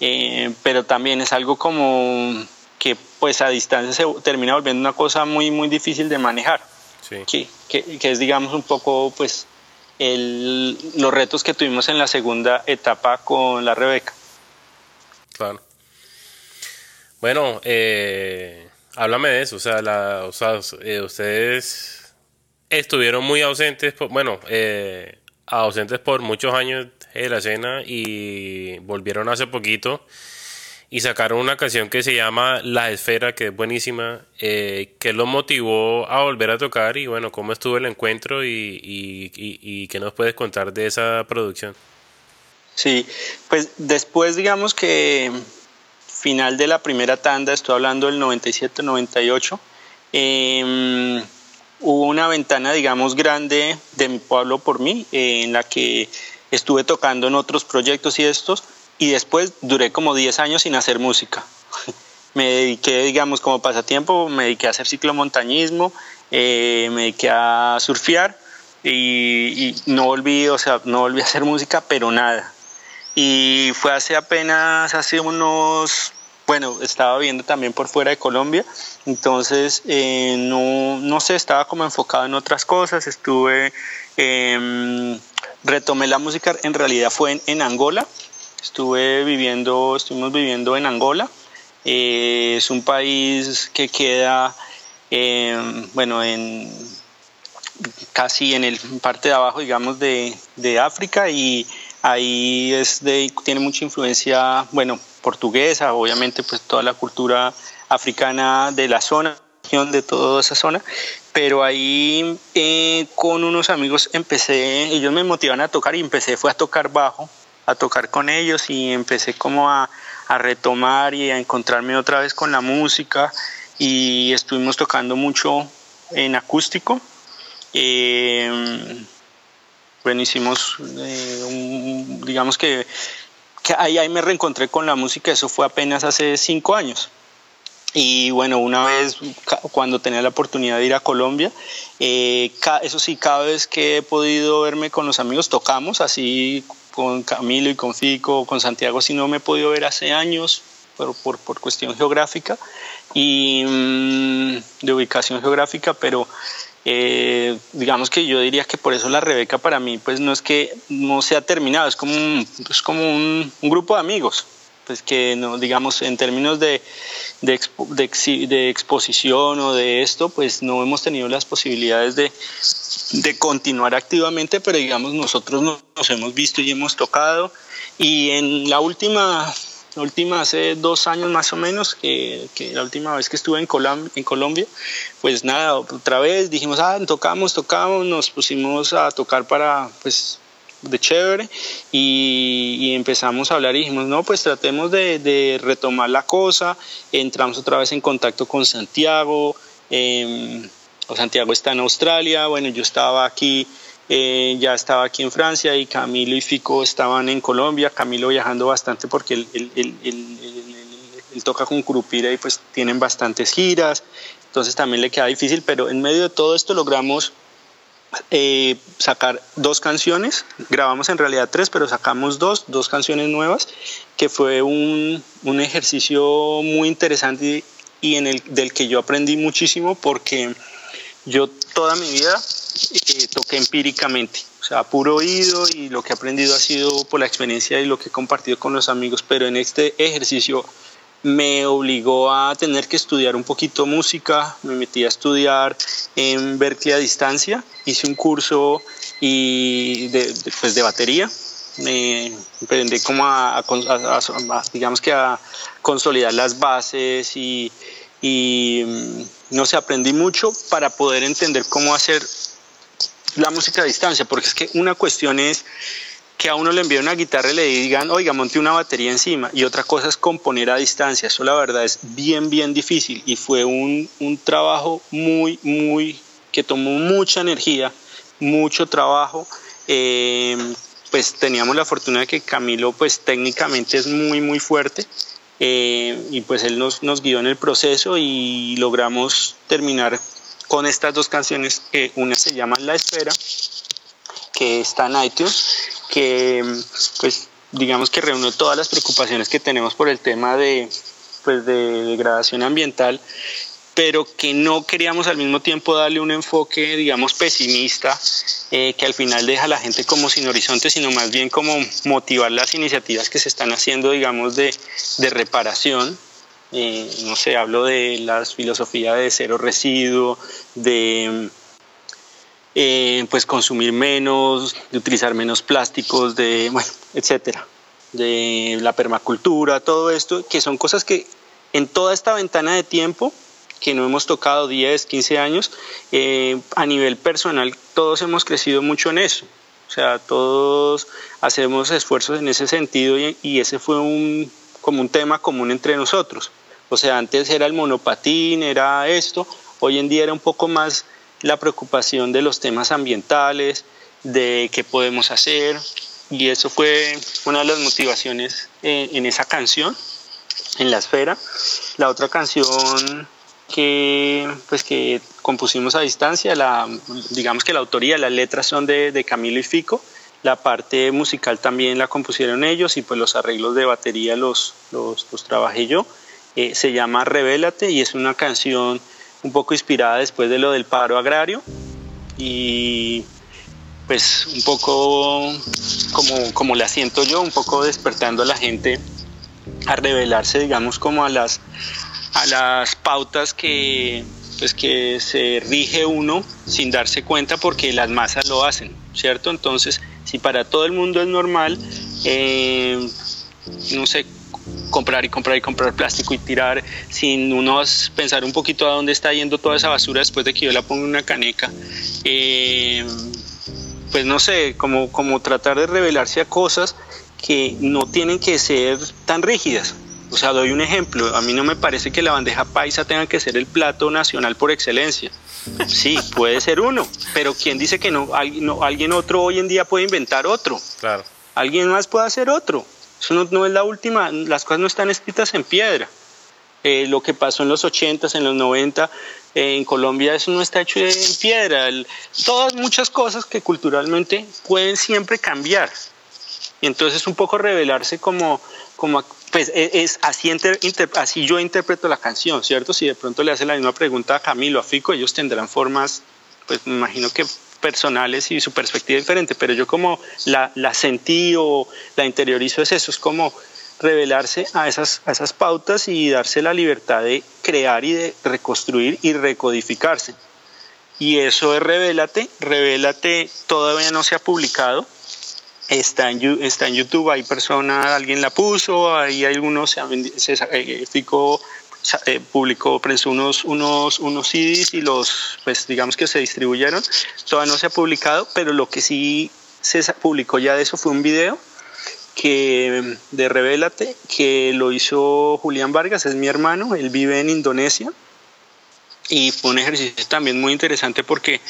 eh, pero también es algo como que pues a distancia se termina volviendo una cosa muy, muy difícil de manejar. Que, que, que, es, digamos, un poco pues el, los retos que tuvimos en la segunda etapa con la Rebeca. Claro. Bueno, eh, háblame de eso. O sea, o sea eh, ustedes estuvieron muy ausentes, bueno, eh, ausentes por muchos años de la escena y volvieron hace poquito y sacaron una canción que se llama La Esfera, que es buenísima, eh, que lo motivó a volver a tocar y bueno, cómo estuvo el encuentro y, y, qué nos puedes contar de esa producción. Sí, pues después digamos que final de la primera tanda, estoy hablando del 97-98, em, hubo una ventana, digamos, grande de mi pueblo por mí, en la que estuve tocando en otros proyectos y estos, y después duré como 10 años sin hacer música. [laughs] me dediqué, digamos, como pasatiempo, me dediqué a hacer ciclomontañismo, eh, me dediqué a surfear y, no volví, o sea, no volví a hacer música, pero nada. Y fue hace apenas, hace unos bueno, estaba viendo también por fuera de Colombia, entonces eh, no, no sé, estaba como enfocado en otras cosas, estuve, em, retomé la música, en realidad fue en, Angola, estuve viviendo, estuvimos viviendo en Angola, eh, es un país que queda, em, bueno, en casi en el parte de abajo, digamos, de, de África y ahí es de, tiene mucha influencia, bueno, portuguesa, obviamente pues toda la cultura africana de la zona, de toda esa zona, pero ahí eh, con unos amigos empecé, ellos me motivan a tocar y empecé, fue a tocar bajo, a tocar con ellos y empecé como a, a retomar y a encontrarme otra vez con la música y estuvimos tocando mucho en acústico. Eh, bueno, hicimos, eh, digamos que que ahí, ahí me reencontré con la música, eso fue apenas hace cinco años. Y bueno, una vez cuando tenía la oportunidad de ir a Colombia, eh, eso sí, cada vez que he podido verme con los amigos, tocamos así con Camilo y con Fico, con Santiago, si no me he podido ver hace años por, por, por cuestión geográfica y mm, de ubicación geográfica, pero eh, digamos que yo diría que por eso la Rebeca para mí pues no es que no se ha terminado, es como es como un, grupo de amigos, pues que no, digamos en términos de, de, de, exposición o de esto, pues no hemos tenido las posibilidades de, de continuar activamente, pero digamos nosotros nos hemos visto y hemos tocado. Y en la última última hace dos años más o menos, que, que la última vez que estuve en, Colombia, en Colombia, pues nada, otra vez dijimos, ah, tocamos, tocamos, nos pusimos a tocar para, pues, de chévere y, empezamos a hablar y dijimos, no, pues tratemos de, retomar la cosa, entramos otra vez en contacto con Santiago, eh, Santiago está en Australia, bueno, yo estaba aquí eh, ya estaba aquí en Francia y Camilo y Fico estaban en Colombia, Camilo viajando bastante porque él, toca con Curupira y pues tienen bastantes giras, entonces también le queda difícil, pero en medio de todo esto logramos eh, sacar dos canciones, grabamos en realidad tres, pero sacamos dos, dos canciones nuevas, que fue un, un ejercicio muy interesante y, en el del que yo aprendí muchísimo porque yo toda mi vida eh, toqué empíricamente, o sea, puro oído y lo que he aprendido ha sido por la experiencia y lo que he compartido con los amigos, pero en este ejercicio me obligó a tener que estudiar un poquito música, me metí a estudiar en Berkeley a distancia, hice un curso y de, pues de batería, me aprendí como a, digamos que consolidar las bases y, y mm, no sé, aprendí mucho para poder entender cómo hacer la música a distancia, porque es que una cuestión es que a uno le envíen una guitarra y le digan, oiga, monte una batería encima, y otra cosa es componer a distancia, eso la verdad es bien, bien difícil, y fue un, un trabajo muy, muy, que tomó mucha energía, mucho trabajo, eh, pues teníamos la fortuna de que Camilo pues técnicamente es muy, muy fuerte, eh, y pues él nos, nos guió en el proceso y logramos terminar con estas dos canciones, que una se llama La Espera, que está en iTunes, que pues digamos que reúne todas las preocupaciones que tenemos por el tema de, pues, de degradación ambiental, pero que no queríamos al mismo tiempo darle un enfoque, digamos, pesimista, eh, que al final deja a la gente como sin horizonte, sino más bien como motivar las iniciativas que se están haciendo, digamos, de, de reparación. Eh, no sé, hablo de las filosofías de cero residuo, de eh, pues consumir menos, de utilizar menos plásticos, de, bueno, etcétera, de la permacultura, todo esto, que son cosas que en toda esta ventana de tiempo que no hemos tocado 10, 15 años, eh, a nivel personal todos hemos crecido mucho en eso. O sea, todos hacemos esfuerzos en ese sentido y, y ese fue un, como un tema común entre nosotros. O sea, antes era el monopatín, era esto, hoy en día era un poco más la preocupación de los temas ambientales, de qué podemos hacer, y eso fue una de las motivaciones eh, en, esa canción, en la esfera. La otra canción que, pues, que compusimos a distancia, la, digamos que la autoría, las letras son de, Camilo y Fico, la parte musical también la compusieron ellos y pues los arreglos de batería los, los, los trabajé yo Eh, se llama Revélate y es una canción un poco inspirada después de lo del paro agrario y pues un poco como, como la siento yo, un poco despertando a la gente a revelarse, digamos, como a las, a las pautas que, pues, que se rige uno sin darse cuenta porque las masas lo hacen, ¿cierto? Entonces, si para todo el mundo es normal, eh, no sé, comprar y comprar y comprar plástico y tirar sin uno pensar un poquito a dónde está yendo toda esa basura después de que yo la pongo en una caneca. Eh, pues no sé, como, como tratar de revelarse a cosas que no tienen que ser tan rígidas. O sea, doy un ejemplo. A mí no me parece que la bandeja paisa tenga que ser el plato nacional por excelencia. Sí, puede ser uno, pero ¿quién dice que no, alguien otro hoy en día puede inventar otro? Claro. Alguien más puede hacer otro. Eso no, es la última, las cosas no están escritas en piedra. Eh, lo que pasó en los 80 en los 90, eh, en Colombia eso no está hecho en piedra. todas muchas cosas que culturalmente pueden siempre cambiar. Y entonces un poco revelarse como, como pues e, es, así, así yo interpreto la canción, ¿cierto? Si de pronto le hace la misma pregunta a Camilo, a Fico, ellos tendrán formas, pues me imagino que personales y su perspectiva diferente, pero yo como la, la sentí o la interiorizo es eso, es como revelarse a esas, a esas pautas y darse la libertad de crear y de reconstruir y recodificarse. Y eso es Revélate. Revélate todavía no se ha publicado, Está en, está en YouTube, hay personas, alguien la puso, ahí algunos se, se eh, eh, publicó, prensó unos, unos, unos CDs y los, pues digamos que se distribuyeron. Todavía no se ha publicado, pero lo que sí se publicó ya de eso fue un video que de Revélate, que lo hizo Julián Vargas, es mi hermano, él vive en Indonesia. Y fue un ejercicio también muy interesante porque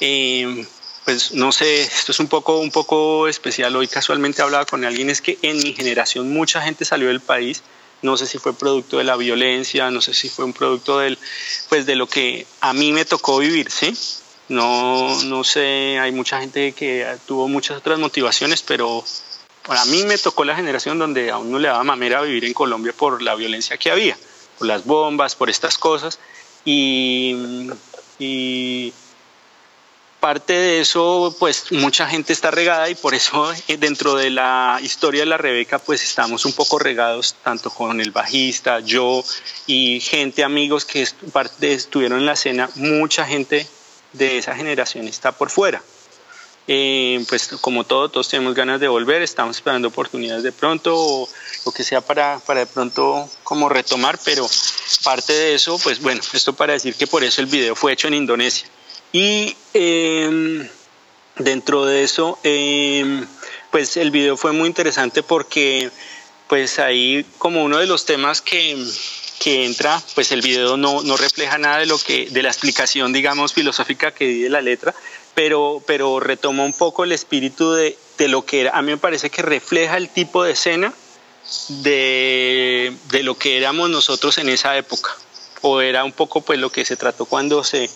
eh, pues no sé, esto es un poco, un poco especial. Hoy casualmente hablaba con alguien, es que en mi generación mucha gente salió del país. No sé si fue producto de la violencia, no sé si fue un producto del, pues de lo que a mí me tocó vivir, ¿sí? No, no sé, hay mucha gente que tuvo muchas otras motivaciones, pero para mí me tocó la generación donde a uno le daba mamera vivir en Colombia por la violencia que había, por las bombas, por estas cosas. Y, y parte de eso, pues mucha gente está regada y por eso eh, dentro de la historia de la Rebeca, pues estamos un poco regados, tanto con el bajista, yo y gente, amigos que estuvieron en la escena, mucha gente de esa generación está por fuera. Eh, pues como todo, todos tenemos ganas de volver, estamos esperando oportunidades de pronto o lo que sea para, para de pronto como retomar, pero parte de eso, pues bueno, esto para decir que por eso el video fue hecho en Indonesia y em, dentro de eso, em, pues el video fue muy interesante porque pues ahí como uno de los temas que, que entra, pues el video no, no, refleja nada de lo que, de la explicación, digamos, filosófica que di de la letra, pero, pero retoma un poco el espíritu de, de lo que era. A mí me parece que refleja el tipo de escena de, de lo que éramos nosotros en esa época. O era un poco pues lo que se trató cuando se,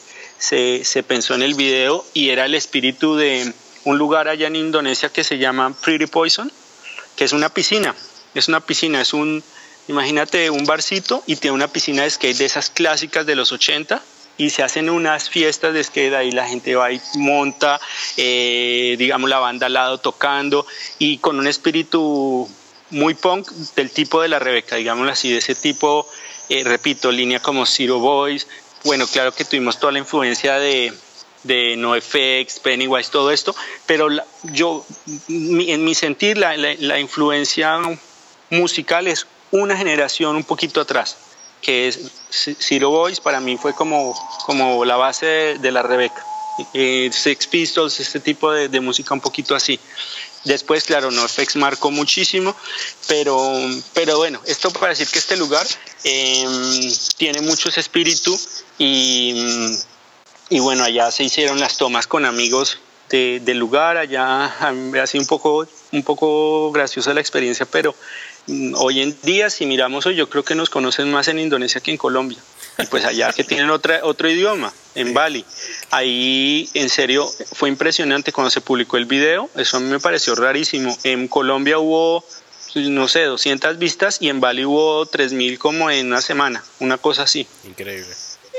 se, pensó en el video y era el espíritu de un lugar allá en Indonesia que se llama Pretty Poison, que es una piscina. Es una piscina, es un, imagínate un barcito y tiene una piscina de skate de esas clásicas de los 80 y se hacen unas fiestas de skate, ahí la gente va y monta, eh, digamos la banda al lado tocando y con un espíritu muy punk del tipo de la Rebeca, digámoslo así, de ese tipo, eh, repito, línea como Zero Boys, bueno, claro que tuvimos toda la influencia de, de NoFX, Pennywise, todo esto, pero yo, en mi sentir, la, la, influencia musical es una generación un poquito atrás, que es Zero Boys, para mí fue como, como la base de, la Rebeca. Eh, Sex Pistols, este tipo de, música un poquito así. Después, claro, NoFX marcó muchísimo, pero, pero bueno, esto para decir que este lugar em, tiene mucho ese espíritu y, y, bueno, allá se hicieron las tomas con amigos de, del lugar, allá ha sido un poco, un poco graciosa la experiencia, pero mm, hoy en día, si miramos hoy, yo creo que nos conocen más en Indonesia que en Colombia. Y pues allá que tienen otra, otro idioma, en Bali. Ahí, en serio, fue impresionante cuando se publicó el video. Eso a mí me pareció rarísimo. En Colombia hubo no sé, 200 vistas y en Bali hubo 3000 como en una semana, una cosa así. Increíble.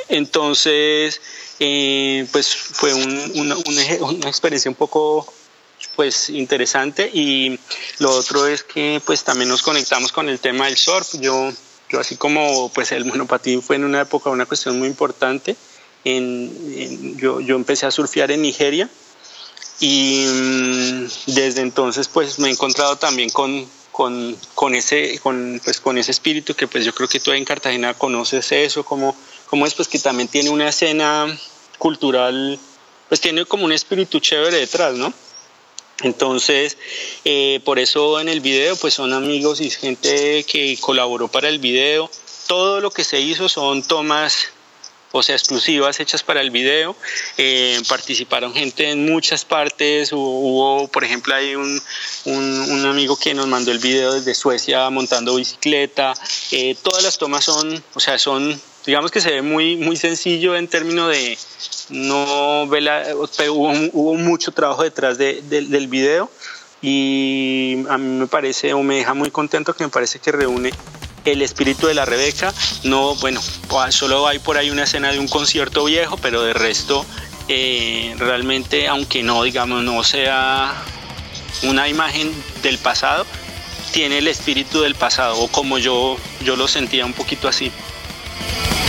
Entonces, eh, pues fue una, una, experiencia un poco pues interesante y lo otro es que pues también nos conectamos con el tema del surf. Yo, así como pues el monopatín fue en una época una cuestión muy importante. En, yo, yo empecé a surfear en Nigeria y mm, desde entonces pues me he encontrado también con, con, con, ese, con, pues, con ese espíritu que pues yo creo que tú en Cartagena conoces eso, como, como es pues que también tiene una escena cultural, pues tiene como un espíritu chévere detrás, ¿no? Entonces, eh, por eso en el video, pues son amigos y gente que colaboró para el video. Todo lo que se hizo son tomas o sea, exclusivas hechas para el video. Eh, participaron gente en muchas partes. Hubo, por ejemplo, hay un, un, amigo que nos mandó el video desde Suecia montando bicicleta. Eh, todas las tomas son, o sea, son, digamos que se ve muy, muy sencillo en términos de no vela, hubo, hubo mucho trabajo detrás de, del video y a mí me parece o me deja muy contento que me parece que reúne el espíritu de la Rebeca. No, bueno, solo hay por ahí una escena de un concierto viejo, pero de resto, eh, realmente, aunque no, digamos, no sea una imagen del pasado, tiene el espíritu del pasado, o como yo, yo lo sentía un poquito así. Yeah.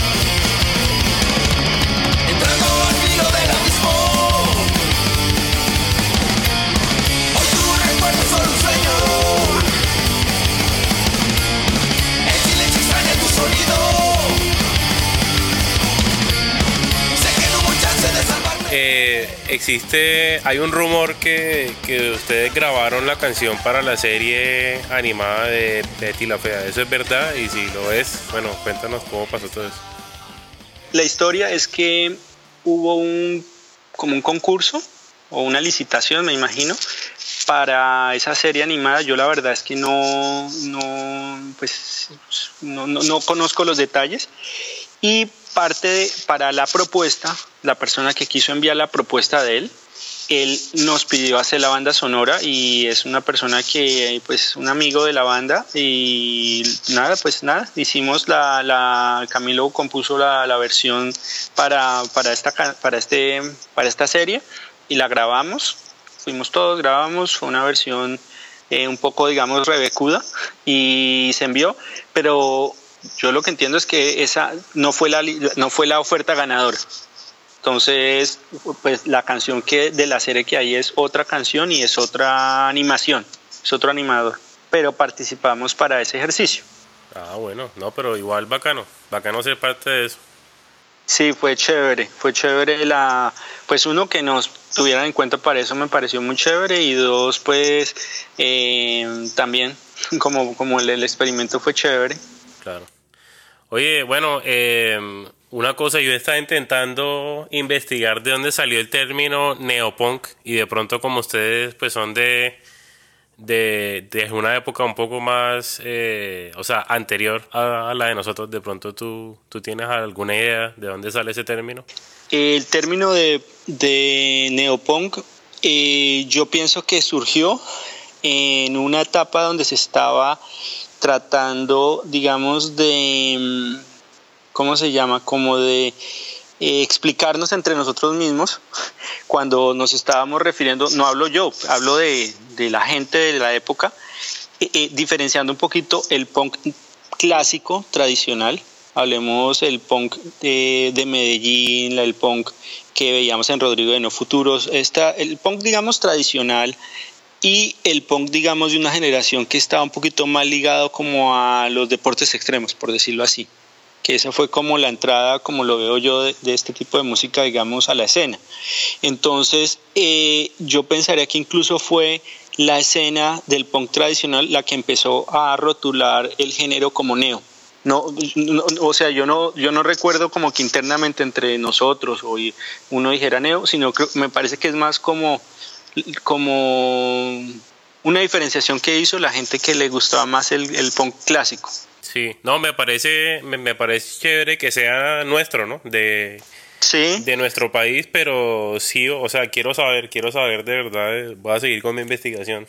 Existe, hay un rumor que, ustedes grabaron la canción para la serie animada de Betty la Fea. ¿Eso es verdad? Y si lo es, bueno, cuéntanos cómo pasó todo eso. La historia es que hubo un, como un concurso o una licitación, me imagino, para esa serie animada. Yo la verdad es que no, no, pues, no, no conozco los detalles. Y parte de, para la propuesta, la persona que quiso enviar la propuesta de él, él nos pidió hacer la banda sonora y es una persona que, pues, un amigo de la banda y nada, pues nada, hicimos la, Camilo compuso la, la versión para, para, esta, para, este, para esta serie y la grabamos, fuimos todos, grabamos, fue una versión eh, un poco, digamos, rebecuda y se envió, pero yo lo que entiendo es que esa no fue la, no fue la oferta ganadora. Entonces, pues la canción que de la serie que hay es otra canción y es otra animación, es otro animador, pero participamos para ese ejercicio. Ah, bueno, no, pero igual bacano, bacano ser parte de eso. Sí, fue chévere, fue chévere la, pues uno que nos tuvieran en cuenta para eso me pareció muy chévere y dos, pues eh, también [laughs] como, como el experimento fue chévere. Claro. Oye, bueno, em, una cosa, yo estaba intentando investigar de dónde salió el término neopunk y de pronto como ustedes pues son de, de, una época un poco más, eh, o sea, anterior a, la de nosotros, de pronto tú, tú tienes alguna idea de dónde sale ese término. El término de, de neopunk eh, yo pienso que surgió en una etapa donde se estaba tratando, digamos, de, mm, ¿cómo se llama? Como de eh, explicarnos entre nosotros mismos. [laughs] Cuando nos estábamos refiriendo, no hablo yo, hablo de, la gente de la época, eh, eh, diferenciando un poquito el punk clásico, tradicional, hablemos el punk de, de, Medellín, el punk que veíamos en Rodrigo de No Futuros, esta, el punk digamos tradicional y el punk, digamos, de una generación que estaba un poquito más ligado como a los deportes extremos, por decirlo así, que esa fue como la entrada, como lo veo yo, de, este tipo de música, digamos, a la escena. Entonces, eh, yo pensaría que incluso fue la escena del punk tradicional la que empezó a rotular el género como neo. No, o sea, yo no, yo no recuerdo como que internamente entre nosotros o uno dijera neo, sino que me parece que es más como como una diferenciación que hizo la gente que le gustaba más el, el punk clásico. Sí, no, me parece, me, parece chévere que sea nuestro, ¿no? De, sí. de nuestro país, pero sí, o sea, quiero saber, quiero saber de verdad, voy a seguir con mi investigación.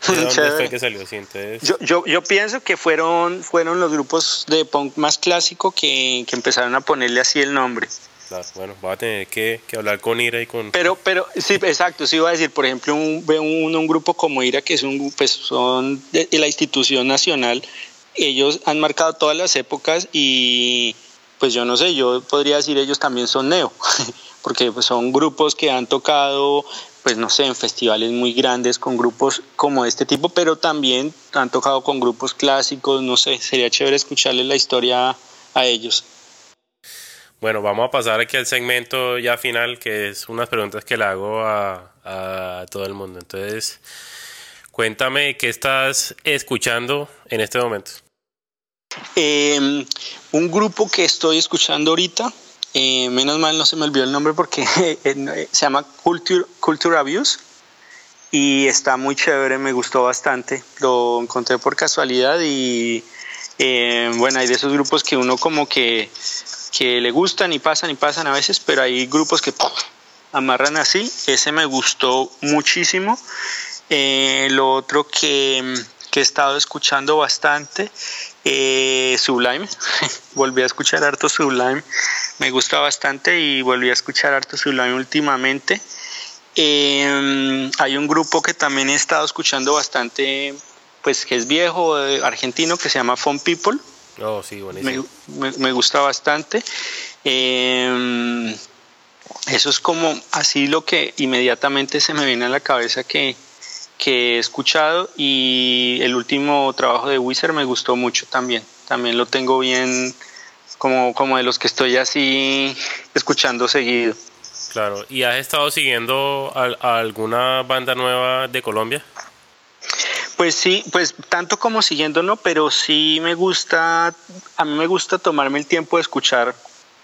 [laughs] dónde fue que salió? Sí, yo, yo, yo, pienso que fueron, fueron los grupos de punk más clásico que, que empezaron a ponerle así el nombre. Claro, bueno, va a tener que, hablar con Ira y con... Pero, pero, sí, exacto, sí iba a decir, por ejemplo, un, un, un grupo como Ira, que es un, pues, son de la institución nacional, ellos han marcado todas las épocas y pues yo no sé, yo podría decir ellos también son neo, [laughs] porque pues, son grupos que han tocado, pues no sé, en festivales muy grandes con grupos como este tipo, pero también han tocado con grupos clásicos, no sé, sería chévere escucharles la historia a ellos. Bueno, vamos a pasar aquí al segmento ya final, que es unas preguntas que le hago a, a todo el mundo. Entonces, cuéntame qué estás escuchando en este momento. Eh, un grupo que estoy escuchando ahorita, eh, menos mal no se me olvidó el nombre porque [laughs] eh, se llama Culture, Culture Abuse y está muy chévere, me gustó bastante. Lo encontré por casualidad y eh, bueno, hay de esos grupos que uno como que, que le gustan y pasan y pasan a veces, pero hay grupos que amarran así. Ese me gustó muchísimo. lo otro que que he estado escuchando bastante. Eh, Sublime, [laughs] volví a escuchar harto Sublime, me gusta bastante y volví a escuchar harto Sublime últimamente. Em, hay un grupo que también he estado escuchando bastante, pues que es viejo, eh, argentino, que se llama Fun People. Oh, sí, buenísimo. Me, me, gusta bastante. Em, eso es como así lo que inmediatamente se me viene a la cabeza que, que he escuchado y el último trabajo de Wizard me gustó mucho también. También lo tengo bien como, como de los que estoy así escuchando seguido. Claro, ¿y has estado siguiendo a, alguna banda nueva de Colombia? Pues sí, pues tanto como siguiendo no, pero sí me gusta, a mí me gusta tomarme el tiempo de escuchar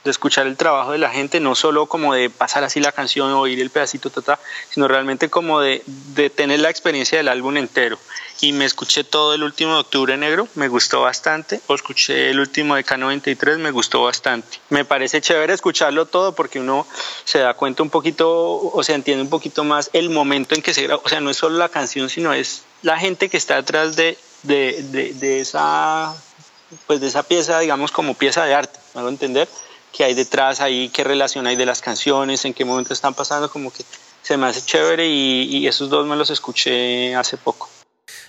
de escuchar el trabajo de la gente, no solo como de pasar así la canción o oír el pedacito, tata, sino realmente como de, de, tener la experiencia del álbum entero. Y me escuché todo el último de Octubre Negro, me gustó bastante, o escuché el último de K93, me gustó bastante. Me parece chévere escucharlo todo porque uno se da cuenta un poquito, o se entiende un poquito más el momento en que se graba, o sea, no es solo la canción, sino es la gente que está detrás de, de, de, esa pues de esa pieza, digamos, como pieza de arte, ¿me hago entender? qué hay detrás ahí, qué relación hay de las canciones, en qué momento están pasando, como que se me hace chévere y, esos dos me los escuché hace poco.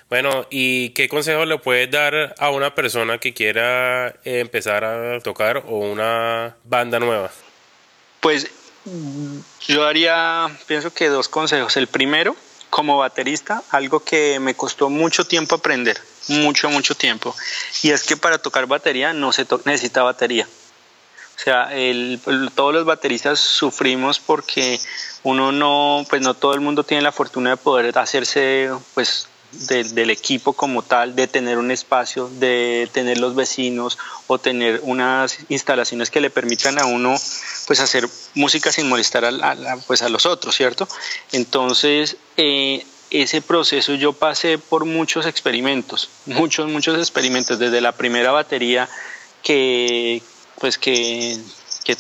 Bueno, ¿y qué consejo le puedes dar a una persona que quiera empezar a tocar o una banda nueva? Pues yo daría, pienso que dos consejos. El primero, como baterista, algo que me costó mucho tiempo aprender, mucho, mucho tiempo. Y es que para tocar batería no se necesita batería. O sea, el, todos los bateristas sufrimos porque uno no, pues no todo el mundo tiene la fortuna de poder hacerse, pues, del equipo como tal, de tener un espacio, de tener los vecinos o tener unas instalaciones que le permitan a uno pues hacer música sin molestar a, pues, a los otros, ¿cierto? Entonces, eh, ese proceso yo pasé por muchos experimentos, muchos, muchos experimentos, desde la primera batería que, pues que,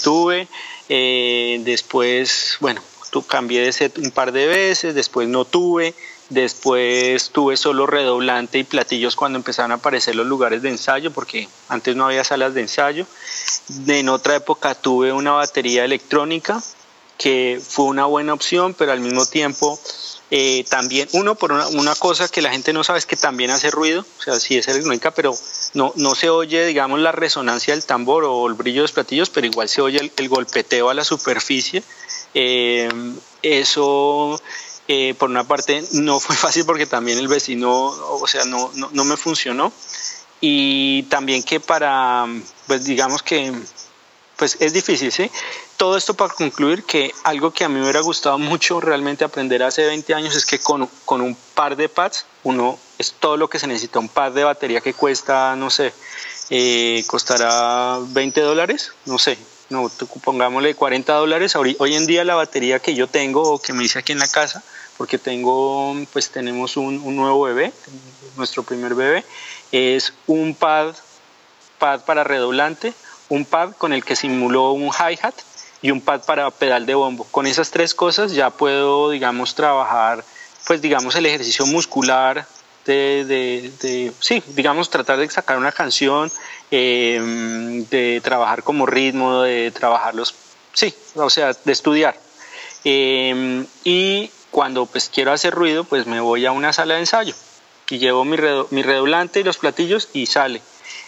tuve. Eh, después, bueno, cambié de set un par de veces, después no tuve, después tuve solo redoblante y platillos cuando empezaron a aparecer los lugares de ensayo, porque antes no había salas de ensayo. En otra época tuve una batería electrónica, que fue una buena opción, pero al mismo tiempo eh, también, uno, por una, cosa que la gente no sabe es que también hace ruido, o sea, sí es electrónica, pero no, no se oye, digamos, la resonancia del tambor o el brillo de los platillos, pero igual se oye el, golpeteo a la superficie. Eh, eso, eh, por una parte, no fue [laughs] fácil porque también el vecino, o sea, no, no, no me funcionó. Y también que para, pues digamos que, pues es difícil, ¿sí? todo esto para concluir que algo que a mí me hubiera gustado mucho realmente aprender hace 20 años es que con, con, un par de pads, uno es todo lo que se necesita, un pad de batería que cuesta, no sé, eh, costará 20 dólares, no sé, no, pongámosle 40 dólares. Hoy, en día la batería que yo tengo o que me hice aquí en la casa, porque tengo, pues tenemos un, un nuevo bebé, nuestro primer bebé, es un pad, pad para redoblante, un pad con el que simuló un hi-hat y un pad para pedal de bombo. Con esas tres cosas ya puedo, digamos, trabajar, pues digamos, el ejercicio muscular de, sí, digamos, tratar de sacar una canción, em, de trabajar como ritmo, de trabajar los, sí, o sea, de estudiar. Em, y cuando pues quiero hacer ruido, pues me voy a una sala de ensayo y llevo mi, mi redoblante y los platillos y sale.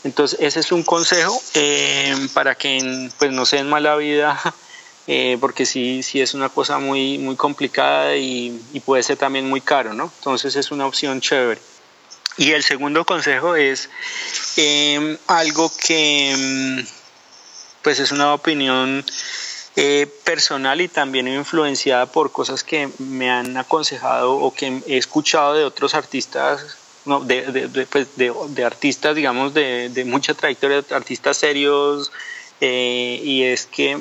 Entonces ese es un consejo em, para que pues no se den mala vida [laughs] eh, porque sí, sí es una cosa muy, muy complicada y, puede ser también muy caro, ¿no? Entonces es una opción chévere. Y el segundo consejo es em, algo que em, pues es una opinión eh, personal y también influenciada por cosas que me han aconsejado o que he escuchado de otros artistas no, de, de, pues artistas, digamos, de, mucha trayectoria, artistas serios, eh, y es que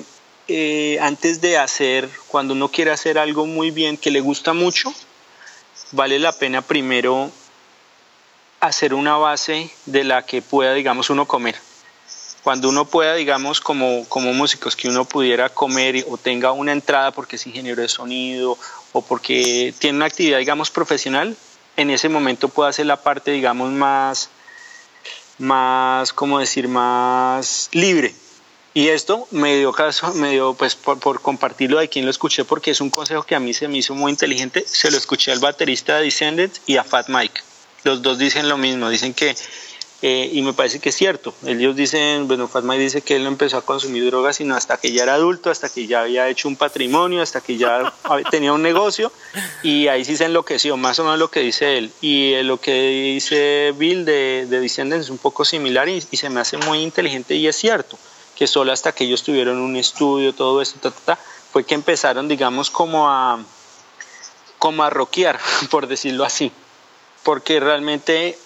eh, antes de hacer, cuando uno quiere hacer algo muy bien, que le gusta mucho, vale la pena primero hacer una base de la que pueda, digamos, uno comer. Cuando uno pueda, digamos, como, como músicos, que uno pudiera comer o tenga una entrada porque es ingeniero de sonido o porque tiene una actividad, digamos, profesional, en ese momento puede hacer la parte, digamos, más, más, ¿cómo decir?, más libre y esto me dio caso, me dio pues por, por, compartirlo de quien lo escuché porque es un consejo que a mí se me hizo muy inteligente. Se lo escuché al baterista de Descendants y a Fat Mike. Los dos dicen lo mismo, dicen que, eh, y me parece que es cierto. Ellos dicen, bueno, Fat Mike dice que él no empezó a consumir drogas sino hasta que ya era adulto, hasta que ya había hecho un patrimonio, hasta que ya [laughs] tenía un negocio y ahí sí se enloqueció, más o menos lo que dice él. Y eh, lo que dice Bill de, de Descendants es un poco similar y, y se me hace muy inteligente y es cierto que solo hasta que ellos tuvieron un estudio, todo esto, fue que empezaron, digamos, como a, como a rockear, [laughs] por decirlo así. Porque realmente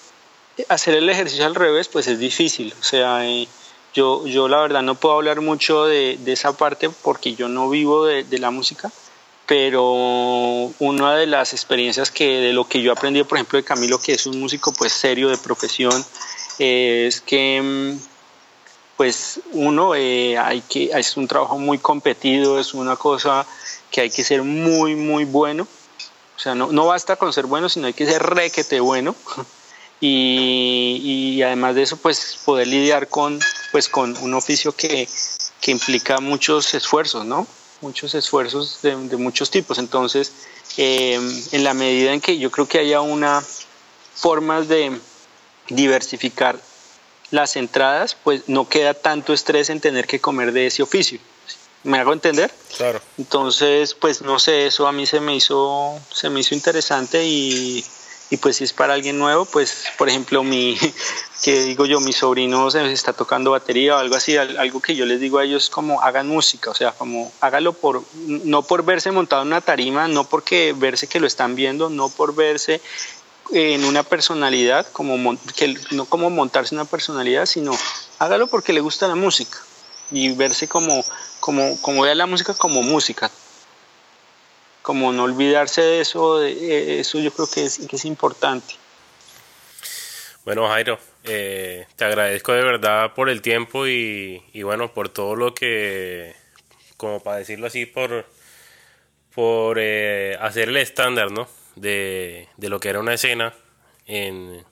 hacer el ejercicio al revés, pues es difícil. O sea, eh, yo, yo la verdad no puedo hablar mucho de, esa parte porque yo no vivo de, la música, pero una de las experiencias que de lo que yo aprendí, por ejemplo, de Camilo, que es un músico pues serio de profesión, es que mm, pues uno eh, hay que, es un trabajo muy competido, es una cosa que hay que ser muy, muy bueno. O sea, no, no basta con ser bueno, sino hay que ser requete bueno. [laughs] Y, y, además de eso, pues poder lidiar con, pues, con un oficio que, que implica muchos esfuerzos, ¿no? Muchos esfuerzos de, de muchos tipos. Entonces, eh, en la medida en que yo creo que haya una formas de diversificar las entradas, pues no queda tanto estrés en tener que comer de ese oficio. ¿Me hago entender? Claro. Entonces, pues no sé, eso a mí se me hizo, se me hizo interesante y, y pues si es para alguien nuevo, pues por ejemplo mi, [laughs] que digo yo, mi sobrino se está tocando batería o algo así, algo que yo les digo a ellos como hagan música, o sea, como hágalo por, no por verse montado en una tarima, no porque verse que lo están viendo, no por verse en una personalidad, como que, no como montarse una personalidad, sino hágalo porque le gusta la música y verse como, como, como vea la música como música. Como no olvidarse de eso, eh, eso yo creo que es, que es importante. Bueno, Jairo, eh, te agradezco de verdad por el tiempo y, y, bueno, por todo lo que, como para decirlo así, por, por eh, hacer el estándar, ¿no? de, lo que era una escena en,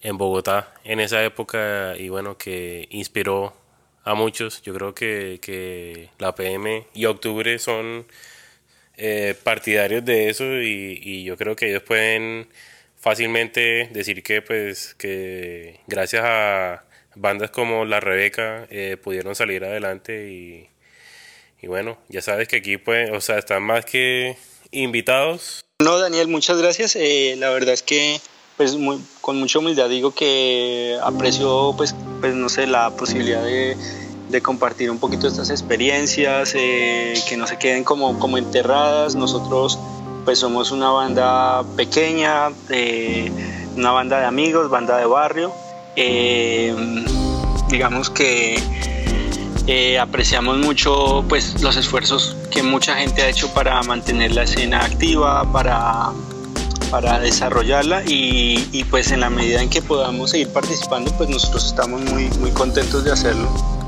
en Bogotá en esa época y bueno, que inspiró a muchos. Yo creo que, la PM y Octubre son eh, partidarios de eso y, yo creo que ellos pueden fácilmente decir que pues que gracias a bandas como La Rebeca eh, pudieron salir adelante y, y bueno, ya sabes que aquí pues, o sea, están más que invitados no, Daniel, muchas gracias. Eh, la verdad es que pues con mucha humildad digo que aprecio pues, pues no sé, la posibilidad de, compartir un poquito estas experiencias, eh, que no se queden como, como enterradas. Nosotros pues somos una banda pequeña, una banda de amigos, banda de barrio. Eh, digamos que eh, apreciamos mucho pues, los esfuerzos que mucha gente ha hecho para mantener la escena activa, para, para desarrollarla y, y, pues en la medida en que podamos seguir participando, pues nosotros estamos muy, muy contentos de hacerlo.